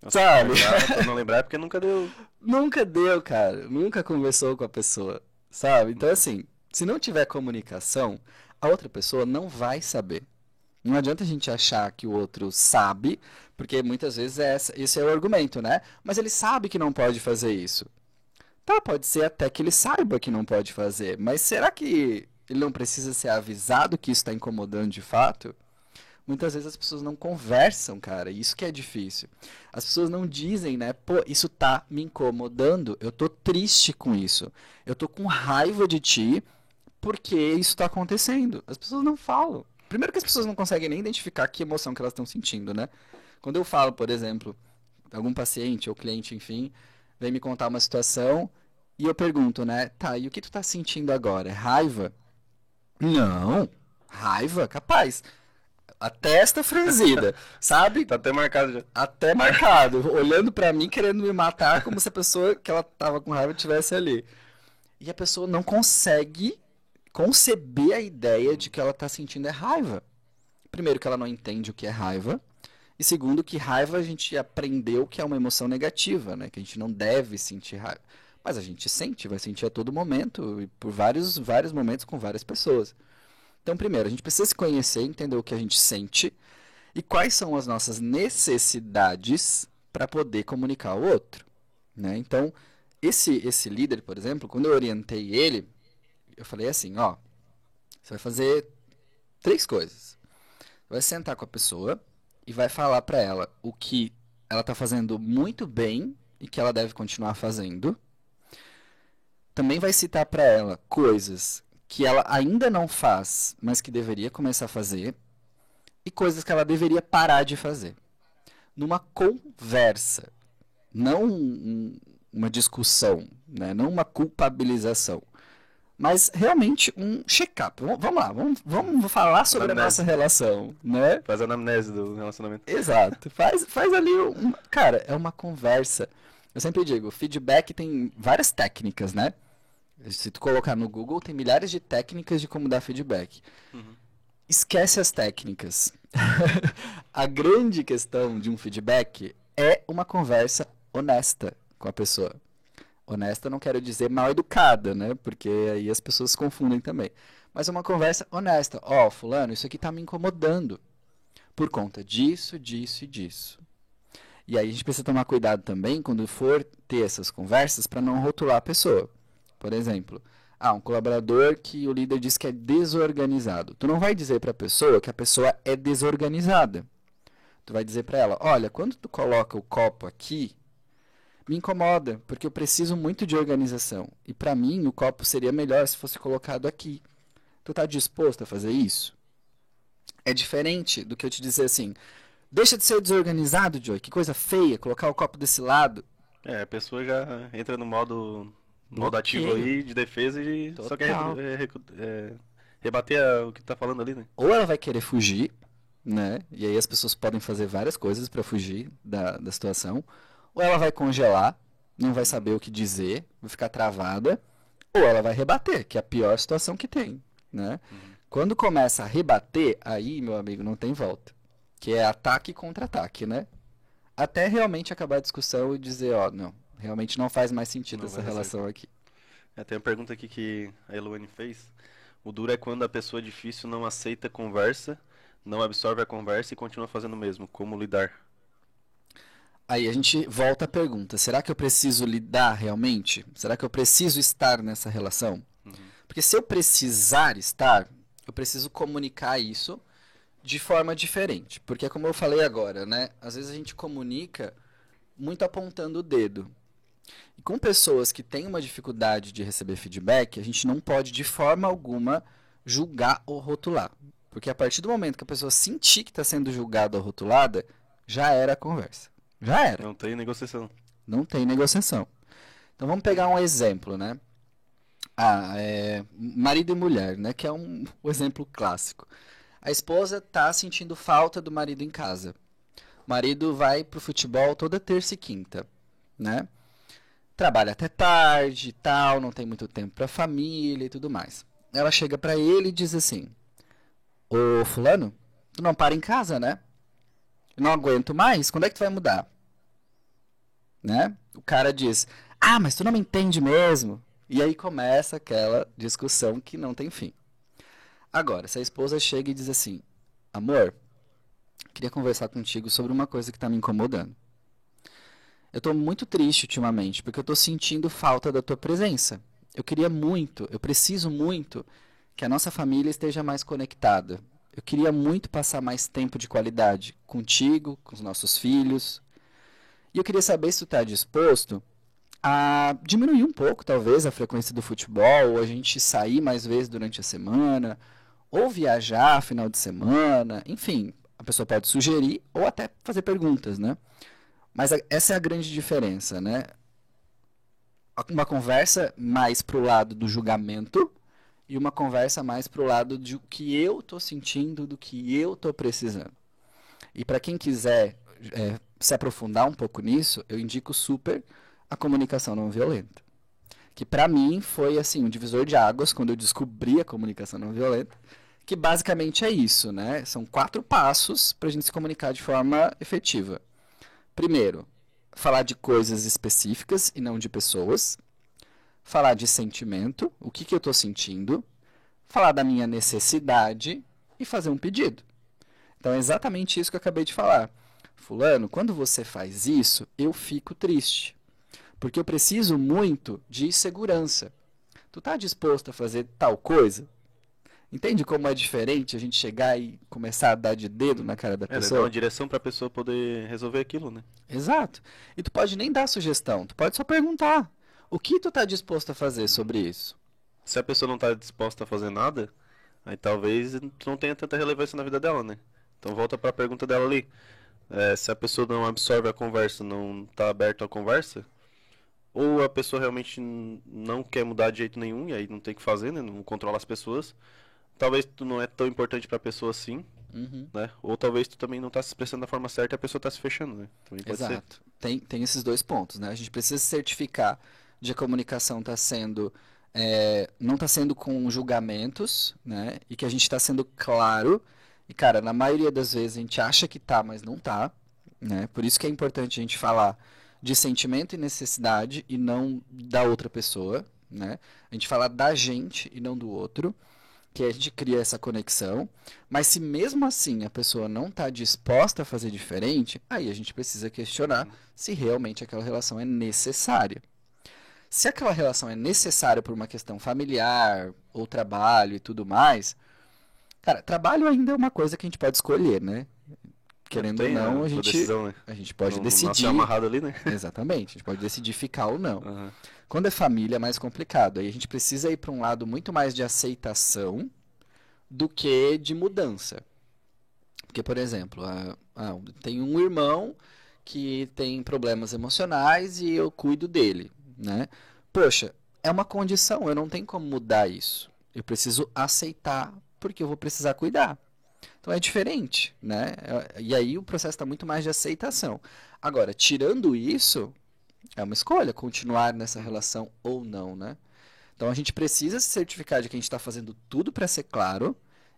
Nossa, Sabe? Pra não lembrar é porque nunca deu. nunca deu, cara. Nunca conversou com a pessoa. Sabe? Então, assim, se não tiver comunicação, a outra pessoa não vai saber. Não adianta a gente achar que o outro sabe, porque muitas vezes é essa, esse é o argumento, né? Mas ele sabe que não pode fazer isso. Tá, pode ser até que ele saiba que não pode fazer, mas será que ele não precisa ser avisado que isso está incomodando de fato? Muitas vezes as pessoas não conversam, cara, isso que é difícil. As pessoas não dizem, né? Pô, isso tá me incomodando, eu tô triste com isso. Eu tô com raiva de ti porque isso tá acontecendo. As pessoas não falam. Primeiro que as pessoas não conseguem nem identificar que emoção que elas estão sentindo, né? Quando eu falo, por exemplo, algum paciente ou cliente, enfim, vem me contar uma situação e eu pergunto, né? Tá, e o que tu tá sentindo agora? É raiva? Não, raiva, capaz. A testa franzida, sabe? Tá até marcado já. Até marcado, olhando para mim, querendo me matar, como se a pessoa que ela tava com raiva estivesse ali. E a pessoa não consegue conceber a ideia de que ela está sentindo é raiva. Primeiro, que ela não entende o que é raiva. E segundo, que raiva a gente aprendeu que é uma emoção negativa, né? Que a gente não deve sentir raiva. Mas a gente sente, vai sentir a todo momento, e por vários, vários momentos com várias pessoas. Então, primeiro, a gente precisa se conhecer, entender o que a gente sente e quais são as nossas necessidades para poder comunicar ao outro. Né? Então, esse, esse líder, por exemplo, quando eu orientei ele, eu falei assim, ó, você vai fazer três coisas. Vai sentar com a pessoa e vai falar para ela o que ela está fazendo muito bem e que ela deve continuar fazendo. Também vai citar para ela coisas que ela ainda não faz, mas que deveria começar a fazer, e coisas que ela deveria parar de fazer. Numa conversa, não uma discussão, né? não uma culpabilização mas realmente um check-up. Vamos lá, vamos, vamos falar sobre anamnese. a nossa relação, né? Faz a anamnese do relacionamento. Exato. Faz, faz ali um, cara, é uma conversa. Eu sempre digo, feedback tem várias técnicas, né? Se tu colocar no Google, tem milhares de técnicas de como dar feedback. Uhum. Esquece as técnicas. a grande questão de um feedback é uma conversa honesta com a pessoa. Honesta não quero dizer mal educada, né? Porque aí as pessoas se confundem também. Mas é uma conversa honesta. Ó, oh, fulano, isso aqui tá me incomodando. Por conta disso, disso e disso. E aí a gente precisa tomar cuidado também quando for ter essas conversas para não rotular a pessoa. Por exemplo, ah, um colaborador que o líder diz que é desorganizado. Tu não vai dizer para a pessoa que a pessoa é desorganizada. Tu vai dizer para ela: "Olha, quando tu coloca o copo aqui, me incomoda, porque eu preciso muito de organização. E para mim o copo seria melhor se fosse colocado aqui. Tu está disposto a fazer isso?" É diferente do que eu te dizer assim: Deixa de ser desorganizado, Joey. Que coisa feia, colocar o copo desse lado. É, a pessoa já entra no modo, modo ativo aí de defesa e Total. só quer é, é, rebater o que tá falando ali, né? Ou ela vai querer fugir, né? E aí as pessoas podem fazer várias coisas para fugir da, da situação. Ou ela vai congelar, não vai saber o que dizer, vai ficar travada. Ou ela vai rebater, que é a pior situação que tem, né? Uhum. Quando começa a rebater, aí, meu amigo, não tem volta. Que é ataque contra ataque, né? Até realmente acabar a discussão e dizer, ó, não, realmente não faz mais sentido não essa relação ser. aqui. É, tem uma pergunta aqui que a Eloane fez. O duro é quando a pessoa difícil não aceita a conversa, não absorve a conversa e continua fazendo o mesmo. Como lidar? Aí a gente volta à pergunta: será que eu preciso lidar realmente? Será que eu preciso estar nessa relação? Uhum. Porque se eu precisar estar, eu preciso comunicar isso de forma diferente. Porque, como eu falei agora, né? Às vezes a gente comunica muito apontando o dedo. E com pessoas que têm uma dificuldade de receber feedback, a gente não pode, de forma alguma, julgar ou rotular. Porque a partir do momento que a pessoa sentir que está sendo julgada ou rotulada, já era a conversa. Já era. Não tem negociação. Não tem negociação. Então vamos pegar um exemplo, né? Ah, é, marido e mulher, né? Que é um, um exemplo clássico. A esposa tá sentindo falta do marido em casa. O marido vai pro futebol toda terça e quinta, né? Trabalha até tarde e tal, não tem muito tempo pra família e tudo mais. Ela chega para ele e diz assim: Ô fulano, tu não para em casa, né? Não aguento mais, quando é que tu vai mudar? Né? O cara diz: Ah, mas tu não me entende mesmo. E aí começa aquela discussão que não tem fim. Agora, se a esposa chega e diz assim: Amor, queria conversar contigo sobre uma coisa que está me incomodando. Eu estou muito triste ultimamente, porque eu estou sentindo falta da tua presença. Eu queria muito, eu preciso muito que a nossa família esteja mais conectada. Eu queria muito passar mais tempo de qualidade contigo, com os nossos filhos. E eu queria saber se tu está disposto a diminuir um pouco, talvez, a frequência do futebol, ou a gente sair mais vezes durante a semana, ou viajar final de semana, enfim, a pessoa pode sugerir ou até fazer perguntas, né? Mas a, essa é a grande diferença, né? Uma conversa mais pro lado do julgamento e uma conversa mais pro lado do que eu tô sentindo, do que eu tô precisando. E para quem quiser é, se aprofundar um pouco nisso, eu indico super a comunicação não violenta. Que para mim foi assim um divisor de águas quando eu descobri a comunicação não violenta que basicamente é isso, né? São quatro passos para a gente se comunicar de forma efetiva. Primeiro, falar de coisas específicas e não de pessoas. Falar de sentimento, o que, que eu estou sentindo. Falar da minha necessidade e fazer um pedido. Então é exatamente isso que eu acabei de falar. Fulano, quando você faz isso, eu fico triste. Porque eu preciso muito de segurança. Tu está disposto a fazer tal coisa? Entende como é diferente a gente chegar e começar a dar de dedo na cara da é, pessoa? É, uma direção para a pessoa poder resolver aquilo, né? Exato. E tu pode nem dar sugestão, tu pode só perguntar. O que tu está disposto a fazer sobre isso? Se a pessoa não está disposta a fazer nada, aí talvez tu não tenha tanta relevância na vida dela, né? Então volta para a pergunta dela ali. É, se a pessoa não absorve a conversa, não está aberta à conversa, ou a pessoa realmente não quer mudar de jeito nenhum, e aí não tem o que fazer, né? Não controla as pessoas talvez tu não é tão importante para a pessoa assim, uhum. né? Ou talvez tu também não tá se expressando da forma certa e a pessoa tá se fechando, né? Exato. Ser. Tem, tem esses dois pontos, né? A gente precisa certificar de comunicação está sendo é, não está sendo com julgamentos, né? E que a gente está sendo claro. E, cara, na maioria das vezes a gente acha que tá, mas não tá. Né? Por isso que é importante a gente falar de sentimento e necessidade e não da outra pessoa. Né? A gente falar da gente e não do outro. Que a gente cria essa conexão. Mas se mesmo assim a pessoa não está disposta a fazer diferente, aí a gente precisa questionar se realmente aquela relação é necessária. Se aquela relação é necessária por uma questão familiar, ou trabalho e tudo mais, cara, trabalho ainda é uma coisa que a gente pode escolher, né? Querendo ou não, a gente, decisão, né? a gente pode não, decidir. Não amarrado ali, né? Exatamente, a gente pode decidir ficar ou não. Uhum. Quando é família é mais complicado. Aí a gente precisa ir para um lado muito mais de aceitação do que de mudança. Porque, por exemplo, ah, ah, tem um irmão que tem problemas emocionais e eu cuido dele né? Poxa, é uma condição, eu não tenho como mudar isso. Eu preciso aceitar porque eu vou precisar cuidar. Então é diferente, né? E aí o processo está muito mais de aceitação. Agora, tirando isso, é uma escolha continuar nessa relação ou não, né? Então a gente precisa se certificar de que a gente está fazendo tudo para ser claro.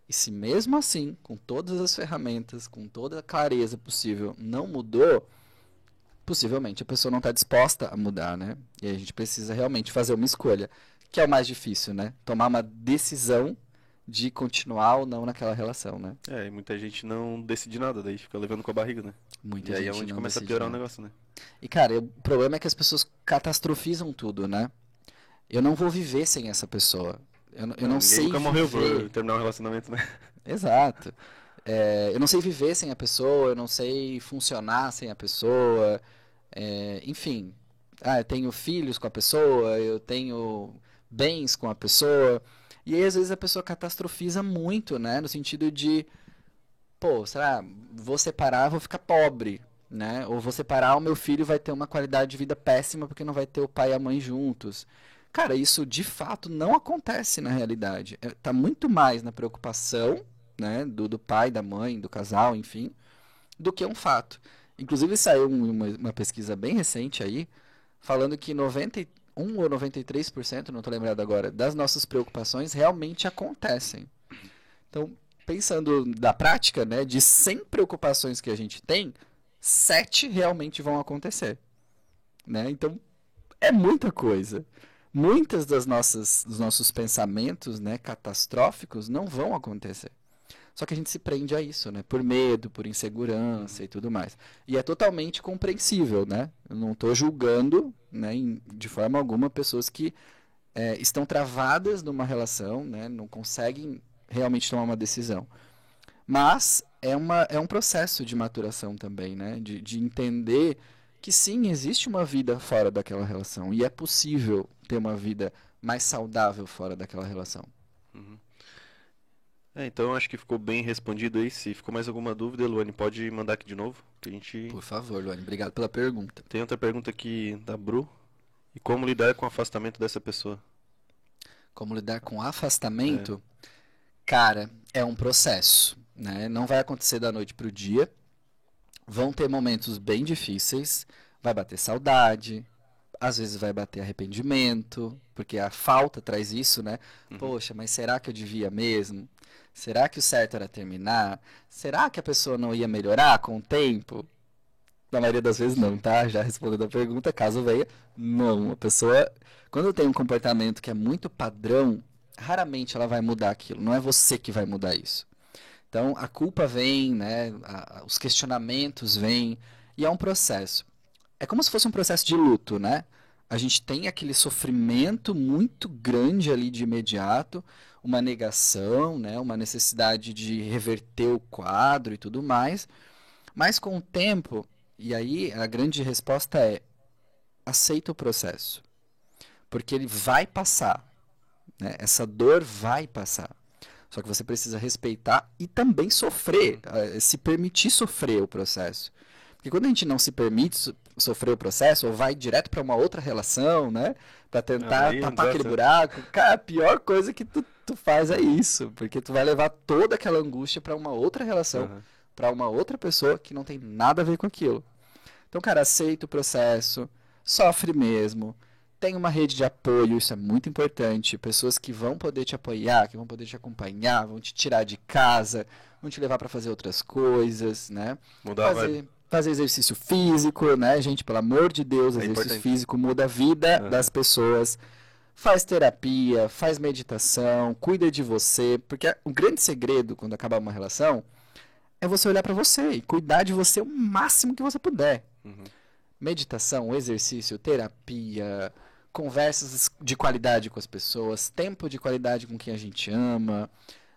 E se mesmo assim, com todas as ferramentas, com toda a clareza possível, não mudou, possivelmente a pessoa não está disposta a mudar, né? E a gente precisa realmente fazer uma escolha, que é o mais difícil, né? Tomar uma decisão de continuar ou não naquela relação, né? É, e muita gente não decide nada, daí fica levando com a barriga, né? Muita e aí é onde começa a piorar nada. o negócio, né? E cara, o problema é que as pessoas catastrofizam tudo, né? Eu não vou viver sem essa pessoa. Eu, não, eu não, sei. Nunca morreu por terminar um relacionamento, né? Exato. É, eu não sei viver sem a pessoa, eu não sei funcionar sem a pessoa. É, enfim, ah, eu tenho filhos com a pessoa, eu tenho bens com a pessoa. E aí, às vezes, a pessoa catastrofiza muito, né? No sentido de, pô, será, vou separar, vou ficar pobre, né? Ou vou separar, o meu filho vai ter uma qualidade de vida péssima porque não vai ter o pai e a mãe juntos. Cara, isso de fato não acontece na realidade. É, tá muito mais na preocupação, né, do, do pai, da mãe, do casal, enfim, do que um fato. Inclusive saiu uma, uma pesquisa bem recente aí, falando que 91 ou 93%, não estou lembrado agora, das nossas preocupações realmente acontecem. Então, pensando da prática, né, de 100 preocupações que a gente tem, 7 realmente vão acontecer. Né? Então, é muita coisa. Muitas das nossas dos nossos pensamentos, né, catastróficos não vão acontecer. Só que a gente se prende a isso, né? Por medo, por insegurança e tudo mais. E é totalmente compreensível, né? Eu não estou julgando, né, em, de forma alguma, pessoas que é, estão travadas numa relação, né? Não conseguem realmente tomar uma decisão. Mas é, uma, é um processo de maturação também, né? De, de entender que sim, existe uma vida fora daquela relação. E é possível ter uma vida mais saudável fora daquela relação. Uhum. É, então acho que ficou bem respondido aí. Se ficou mais alguma dúvida, Luane, pode mandar aqui de novo. Que a gente... Por favor, Luane, obrigado pela pergunta. Tem outra pergunta aqui da Bru. E como lidar com o afastamento dessa pessoa? Como lidar com afastamento? É. Cara, é um processo. Né? Não vai acontecer da noite para o dia. Vão ter momentos bem difíceis. Vai bater saudade, às vezes vai bater arrependimento, porque a falta traz isso, né? Uhum. Poxa, mas será que eu devia mesmo? Será que o certo era terminar? Será que a pessoa não ia melhorar com o tempo? Na maioria das vezes não, tá? Já respondendo a pergunta, caso venha, não. A pessoa, quando tem um comportamento que é muito padrão, raramente ela vai mudar aquilo. Não é você que vai mudar isso. Então, a culpa vem, né? A, os questionamentos vêm, e é um processo. É como se fosse um processo de luto, né? A gente tem aquele sofrimento muito grande ali de imediato, uma negação, né, uma necessidade de reverter o quadro e tudo mais. Mas com o tempo, e aí a grande resposta é: aceita o processo. Porque ele vai passar. Né? Essa dor vai passar. Só que você precisa respeitar e também sofrer, eh, se permitir sofrer o processo. Porque quando a gente não se permite sofrer o processo, ou vai direto para uma outra relação, né? Para tentar tapar aquele buraco, cara, a pior coisa que tu, tu faz é isso. Porque tu vai levar toda aquela angústia para uma outra relação, uhum. para uma outra pessoa que não tem nada a ver com aquilo. Então, cara, aceita o processo, sofre mesmo, Tem uma rede de apoio, isso é muito importante. Pessoas que vão poder te apoiar, que vão poder te acompanhar, vão te tirar de casa, vão te levar para fazer outras coisas, né? Mudar fazer, fazer exercício físico, né, gente? Pelo amor de Deus, É exercício importante. físico muda a vida das pessoas. Faz terapia, faz meditação, cuida de você, porque o grande segredo quando acabar uma relação é você olhar para você e cuidar de você o máximo que você puder. Uhum. Meditação, exercício, terapia, conversas de qualidade com as pessoas, tempo de qualidade com quem a gente ama,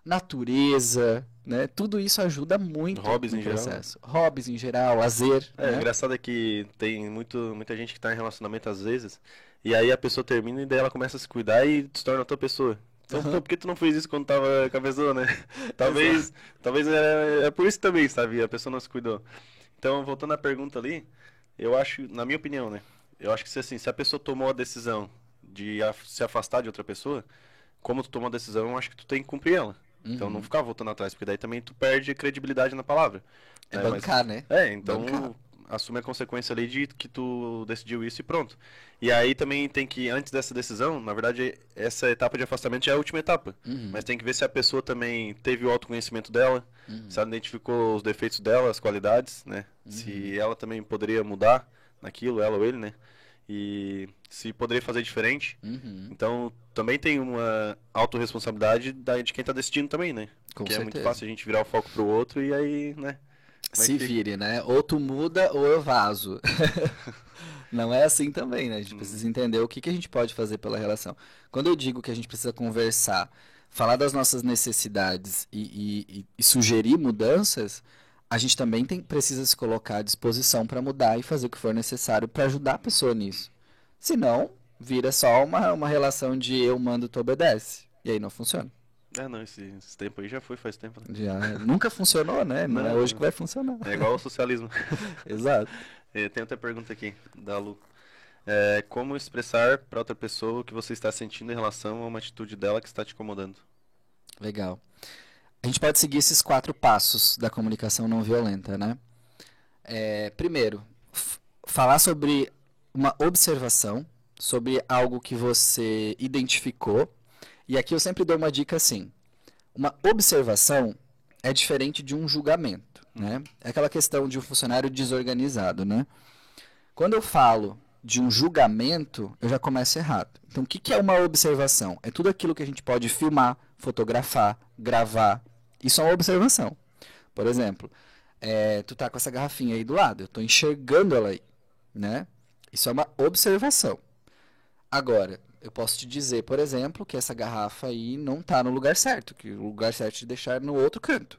natureza, né? Tudo isso ajuda muito Hobbies no em geral. processo. Hobbies em geral, lazer, É, o né? engraçado é que tem muito, muita gente que tá em relacionamento às vezes, e aí a pessoa termina e daí ela começa a se cuidar e se torna outra pessoa. Então, pô, por que tu não fez isso quando tava com a pessoa, né? Talvez, talvez é, é por isso também, sabe? A pessoa não se cuidou. Então, voltando à pergunta ali, eu acho, na minha opinião, né? Eu acho que se assim, se a pessoa tomou a decisão de se afastar de outra pessoa, como tu tomou a decisão, eu acho que tu tem que cumprir ela. Então Uhum. não ficar voltando atrás, porque daí também tu perde credibilidade na palavra. É né? Mas- bancar, né? é, então Bancar. Assume a consequência ali de que tu decidiu isso e pronto. E aí também tem que, antes dessa decisão, na verdade, essa etapa de afastamento já é a última etapa. Uhum. Mas tem que ver se a pessoa também teve o autoconhecimento dela, Uhum. se ela identificou os defeitos dela, as qualidades, né? Se ela também poderia mudar naquilo, ela ou ele, né? E se poderia fazer diferente. Uhum. Então também tem uma autorresponsabilidade da- de quem tá decidindo também, né? Com que é muito certeza. fácil a gente virar o foco pro outro e aí, né? Se vire, né? Ou tu muda ou eu vazo. Não é assim também, né? A Hum. gente precisa entender o que, que a gente pode fazer pela relação. Quando eu digo que a gente precisa conversar, falar das nossas necessidades e, e- e- e sugerir mudanças, a gente também tem, precisa se colocar à disposição para mudar e fazer o que for necessário para ajudar a pessoa nisso. Senão, vira só uma, uma relação de eu mando, tu obedece. E aí não funciona. É, não, esse, esse tempo aí já foi faz tempo. Né? Já nunca funcionou, né? Não, é Não. hoje que vai funcionar. É igual ao socialismo. Exato. Eh, Tem outra pergunta aqui, da Lu. É, como expressar para outra pessoa o que você está sentindo em relação a uma atitude dela que está te incomodando? Legal. A gente pode seguir esses quatro passos da comunicação não violenta, né? É, primeiro, falar sobre uma observação, sobre algo que você identificou. E aqui eu sempre dou uma dica assim: uma observação é diferente de um julgamento, né? É aquela questão de um funcionário desorganizado, né? Quando eu falo de um julgamento, eu já começo errado. Então, o que que é uma observação? É tudo aquilo que a gente pode filmar, fotografar, gravar. Isso é uma observação. Por exemplo, é, tu tá com essa garrafinha aí do lado, eu tô enxergando ela aí, né? Isso é uma observação. Agora, eu posso te dizer, por exemplo, que essa garrafa aí não tá no lugar certo, que o lugar certo é de deixar no outro canto.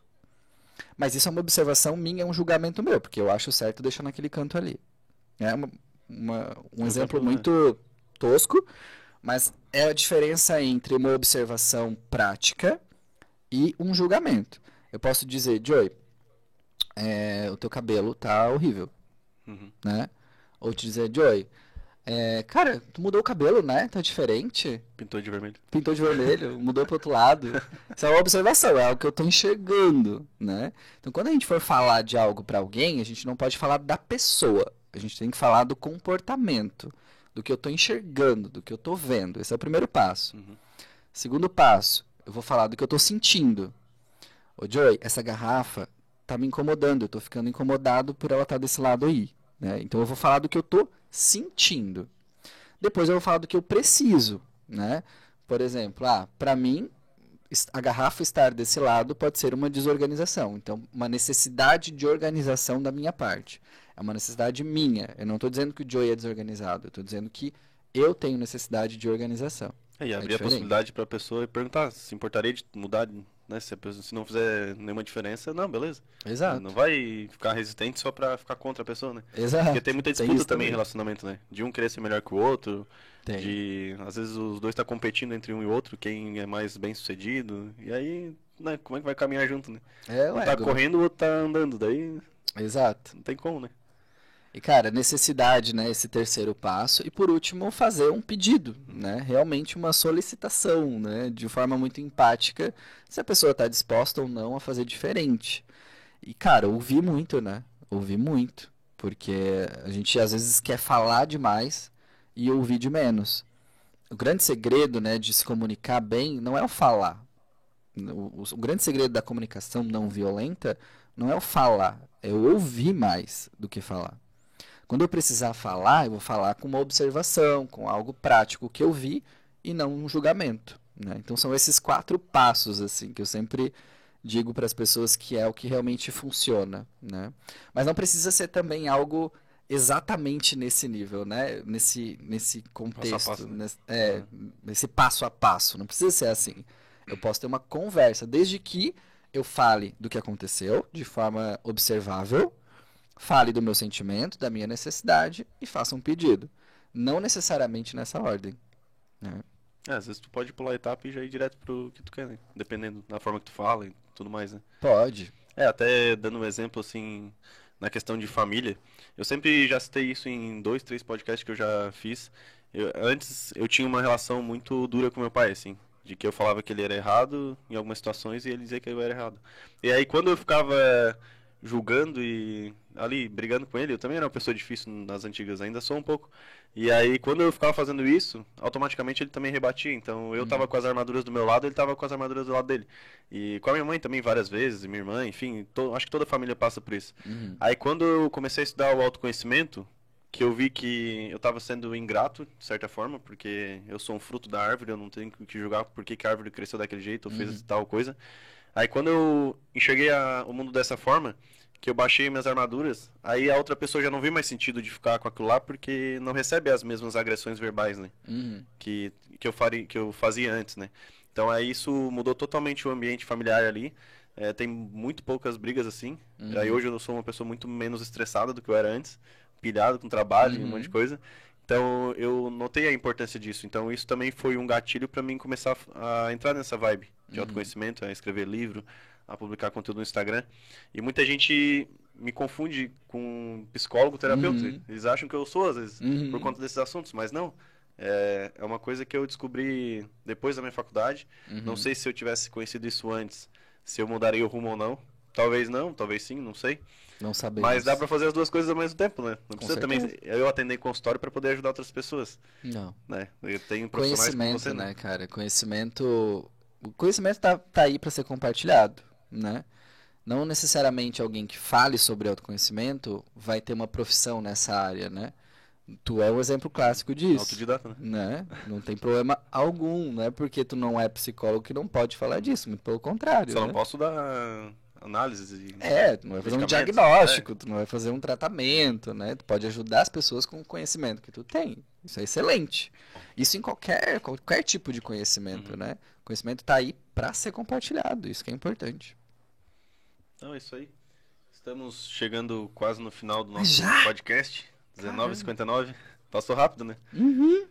Mas isso é uma observação minha, é um julgamento meu, porque eu acho certo deixar naquele canto ali. É uma, uma- um exemplo exemplo, muito tosco, mas é a diferença entre uma observação prática e um julgamento. Eu posso dizer, Joey, é, o teu cabelo tá horrível, Uhum. né? Ou te dizer, Joey, é, cara, tu mudou o cabelo, né? Tá diferente. Pintou de vermelho. Pintou de vermelho, mudou pro outro lado. Isso é uma observação, é algo que eu tô enxergando, né? Então, quando a gente for falar de algo pra alguém, a gente não pode falar da pessoa. A gente tem que falar do comportamento, do que eu tô enxergando, do que eu tô vendo. Esse é o primeiro passo. Uhum. Segundo passo, eu vou falar do que eu tô sentindo. Ô, Joey, essa garrafa tá me incomodando, eu tô ficando incomodado por ela estar desse lado aí, né? Então eu vou falar do que eu tô sentindo. Depois eu vou falar do que eu preciso, né? Por exemplo, ah, para mim a garrafa estar desse lado pode ser uma desorganização. Então, uma necessidade de organização da minha parte. É uma necessidade minha. Eu não estou dizendo que o Joey é desorganizado. Eu estou dizendo que eu tenho necessidade de organização. É, e abrir a diferente. possibilidade para a pessoa perguntar se importaria de mudar, né? Se, pessoa, se não fizer nenhuma diferença, não, beleza. Exato. Não vai ficar resistente só pra ficar contra a pessoa, né? Exato. Porque tem muita Tem disputa isso também em relacionamento, né? De um querer ser melhor que o outro, Tem. de às vezes os dois tá competindo entre um e outro, quem é mais bem sucedido, e aí, né, como é que vai caminhar junto, né? É Um tá correndo, o outro tá andando, daí Exato. não tem como, né? E, cara, necessidade, né? Esse terceiro passo. E, por último, fazer um pedido, né? Realmente uma solicitação, né? De forma muito empática, se a pessoa está disposta ou não a fazer diferente. E, cara, ouvir muito, né? Ouvir muito. Porque a gente, às vezes, quer falar demais e ouvir de menos. O grande segredo né, de se comunicar bem não é o falar. O, o, o grande segredo da comunicação não violenta não é o falar, é o ouvir mais do que falar. Quando eu precisar falar, eu vou falar com uma observação, com algo prático que eu vi e não um julgamento. Né? Então são esses quatro passos assim que eu sempre digo para as pessoas que é o que realmente funciona, né? Mas não precisa ser também algo exatamente nesse nível, né? Nesse, nesse contexto, passo passo, né? nesse, é, uhum. nesse passo a passo. Não precisa ser assim. Eu posso ter uma conversa, desde que eu fale do que aconteceu de forma observável, fale do meu sentimento, da minha necessidade e faça um pedido. Não necessariamente nessa ordem. Né? É, às vezes tu pode pular a etapa e já ir direto pro que tu quer, né? Dependendo da forma que tu fala e tudo mais, né? Pode. É, até dando um exemplo assim, na questão de família, eu sempre já citei isso em dois, três podcasts que eu já fiz. Eu, antes eu tinha uma relação muito dura com meu pai, assim, de que eu falava que ele era errado em algumas situações e ele dizia que eu era errado. E aí quando eu ficava julgando e ali brigando com ele. Eu também era uma pessoa difícil nas antigas, ainda sou um pouco. E aí, quando eu ficava fazendo isso, automaticamente ele também rebatia. Então, eu uhum. tava com as armaduras do meu lado, ele tava com as armaduras do lado dele. E com a minha mãe também, várias vezes, e minha irmã, enfim, to... acho que toda a família passa por isso. Uhum. Aí, quando eu comecei a estudar o autoconhecimento, que eu vi que eu estava sendo ingrato, de certa forma, porque eu sou um fruto da árvore, eu não tenho que julgar por que, a árvore cresceu daquele jeito ou fez uhum. tal coisa. Aí quando eu enxerguei a, o mundo dessa forma, que eu baixei minhas armaduras, aí a outra pessoa já não vê mais sentido de ficar com aquilo lá porque não recebe as mesmas agressões verbais, né? Uhum. Que, que, eu faria, que eu fazia antes, né? Então aí isso mudou totalmente o ambiente familiar ali. É, tem muito poucas brigas assim. Uhum. Aí hoje eu sou uma pessoa muito menos estressada do que eu era antes, pilhado com trabalho e um monte de uhum. coisa. Então eu notei a importância disso. Então isso também foi um gatilho para mim começar a, a entrar nessa vibe de uhum. autoconhecimento, a escrever livro, a publicar conteúdo no Instagram. E muita gente me confunde com psicólogo, terapeuta. Uhum. Eles acham que eu sou, às vezes, uhum. por conta desses assuntos, mas não. É, é uma coisa que eu descobri depois da minha faculdade. Uhum. Não sei se eu tivesse conhecido isso antes, se eu mudaria o rumo ou não. Talvez não, talvez sim, não sei. Não sabemos. Mas dá para fazer as duas coisas ao mesmo tempo, né? Não precisa também eu atender consultório para poder ajudar outras pessoas. Não. Né? Eu tenho profissionais Conhecimento, você, né, cara? Conhecimento, o conhecimento tá, tá aí para ser compartilhado, né? Não necessariamente alguém que fale sobre autoconhecimento vai ter uma profissão nessa área, né? Tu é o um exemplo clássico disso. Autodidata, né? né? Não tem problema algum, não é porque tu não é psicólogo que não pode falar disso, muito pelo contrário. Só né? não posso dar análises e É, tu não vai fazer um diagnóstico, é. tu não vai fazer um tratamento, né? Tu pode ajudar as pessoas com o conhecimento que tu tem. Isso é excelente. Isso em qualquer, qualquer tipo de conhecimento, uhum. né? O conhecimento está aí para ser compartilhado, isso que é importante. Então é isso aí. Estamos chegando quase no final do nosso podcast. 19h59. Passou rápido, né? Uhum.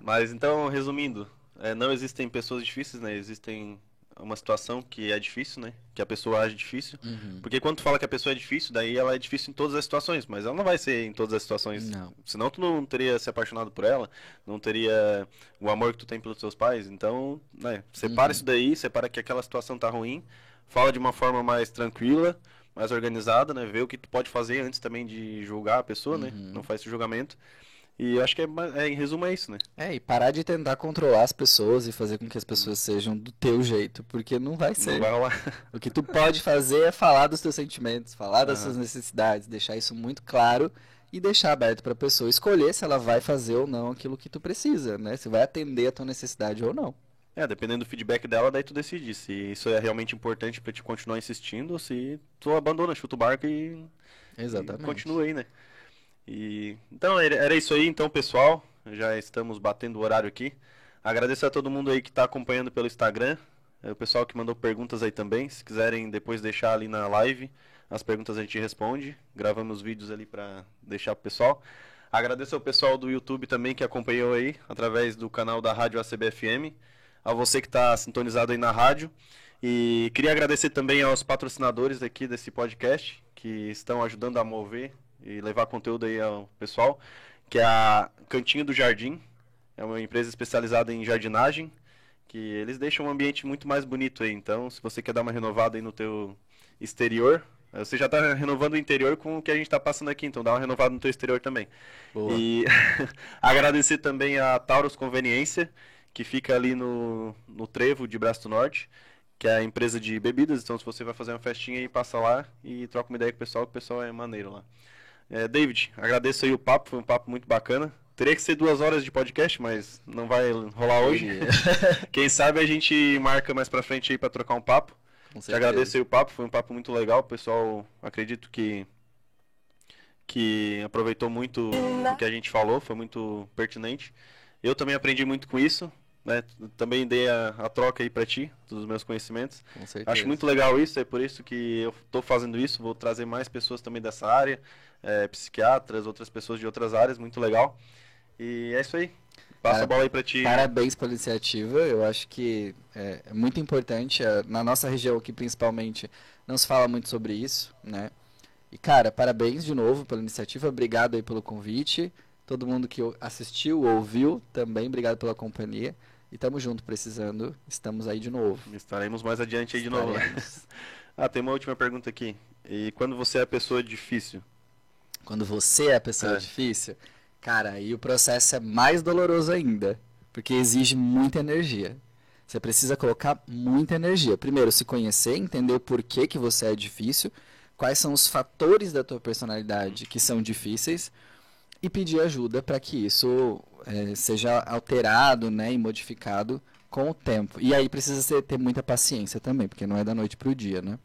Mas então, resumindo, é, não existem pessoas difíceis, né? Existem uma situação que é difícil, né? Que a pessoa age difícil. Uhum. Porque quando tu fala que a pessoa é difícil, daí ela é difícil em todas as situações, mas ela não vai ser em todas as situações. Não. Senão tu não teria se apaixonado por ela, não teria o amor que tu tem pelos teus pais. Então, né, separa uhum. isso daí, separa que aquela situação tá ruim, fala de uma forma mais tranquila, mais organizada, né? Vê o que tu pode fazer antes também de julgar a pessoa, né? uhum. né? Não faz esse julgamento. E eu acho que é, é, em resumo é isso, né? É, e parar de tentar controlar as pessoas e fazer com que as pessoas sejam do teu jeito, porque não vai ser. Não vai rolar. O que tu pode fazer é falar dos teus sentimentos, falar das uhum. suas necessidades, deixar isso muito claro e deixar aberto para a pessoa escolher se ela vai fazer ou não aquilo que tu precisa, né? Se vai atender a tua necessidade ou não. É, dependendo do feedback dela, daí tu decide se isso é realmente importante para te continuar insistindo ou se tu abandona, chuta o barco e, Exatamente. e continua aí, né? E então era isso aí, então pessoal, já estamos batendo o horário aqui. Agradeço a todo mundo aí que está acompanhando pelo Instagram, é, o pessoal que mandou perguntas aí também. Se quiserem depois deixar ali na live, as perguntas a gente responde. Gravamos vídeos ali para deixar pro pessoal. Agradeço ao pessoal do YouTube também que acompanhou aí através do canal da Rádio ACBFM. A você que está sintonizado aí na rádio. E queria agradecer também aos patrocinadores aqui desse podcast que estão ajudando a mover e levar conteúdo aí ao pessoal, que é a Cantinho do Jardim. É uma empresa especializada em jardinagem, que eles deixam um ambiente muito mais bonito aí. Então, se você quer dar uma renovada aí no teu exterior, Você já tá renovando o interior com o que a gente tá passando aqui, então dá uma renovada no teu exterior também. Boa. E agradecer também a Taurus Conveniência, que fica ali no, no Trevo de Braço do Norte, que é a empresa de bebidas. Então, se você vai fazer uma festinha aí, passa lá e troca uma ideia com o pessoal, que o pessoal é maneiro lá. É, David, agradeço aí o papo, foi um papo muito bacana. Teria que ser duas horas de podcast, mas não vai rolar hoje. Quem sabe a gente marca mais pra frente aí pra trocar um papo. Te agradeço aí o papo, foi um papo muito legal. O pessoal, acredito que que aproveitou muito o que a gente falou, foi muito pertinente. Eu também aprendi muito com isso, né? Também dei a, a troca aí pra ti, dos meus conhecimentos. Acho muito legal isso, é por isso que eu estou fazendo isso. Vou trazer mais pessoas também dessa área, é, psiquiatras, outras pessoas de outras áreas, muito legal. E é isso aí. Passa Cara, a bola aí pra ti. Parabéns pela iniciativa. Eu acho que é, é muito importante. é, Na nossa região aqui, principalmente, não se fala muito sobre isso, né? E, cara, parabéns de novo pela iniciativa. Obrigado aí pelo convite. Todo mundo que assistiu, ouviu, também obrigado pela companhia. E tamo junto, precisando. Estamos aí de novo. Estaremos mais adiante aí de novo. né? Ah, tem uma última pergunta aqui. E quando você é a pessoa difícil? Quando você é a pessoa É. difícil, cara, aí o processo é mais doloroso ainda, porque exige muita energia. Você precisa colocar muita energia. Primeiro, se conhecer, entender o porquê que você é difícil, quais são os fatores da tua personalidade que são difíceis e pedir ajuda para que isso eh, seja alterado, né, e modificado com o tempo. E aí precisa ser- ter muita paciência também, porque não é da noite para o dia, né?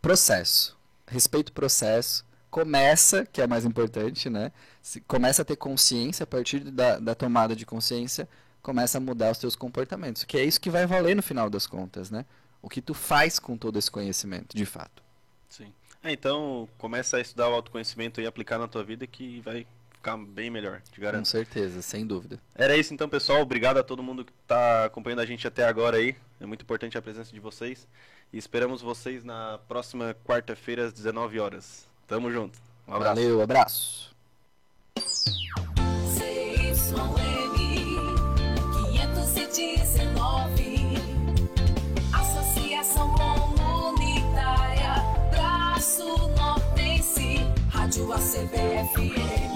Processo. Respeita o processo. Começa, que é mais importante, né? Se- começa a ter consciência, a partir da, da tomada de consciência, começa a mudar os teus comportamentos. Que é isso que vai valer no final das contas, né? O que tu faz com todo esse conhecimento, de fato. Sim. É, então, começa a estudar o autoconhecimento e aplicar na tua vida que vai ficar bem melhor, te Com garanto. certeza, sem dúvida. Era isso então, pessoal. Obrigado a todo mundo que está acompanhando a gente até agora aí. É muito importante a presença de vocês. E esperamos vocês na próxima quarta-feira às 19 horas. Tamo junto. Um abraço. Valeu, abraço. CYM 519 Associação Comunitária Braço Nortense Rádio ACBFM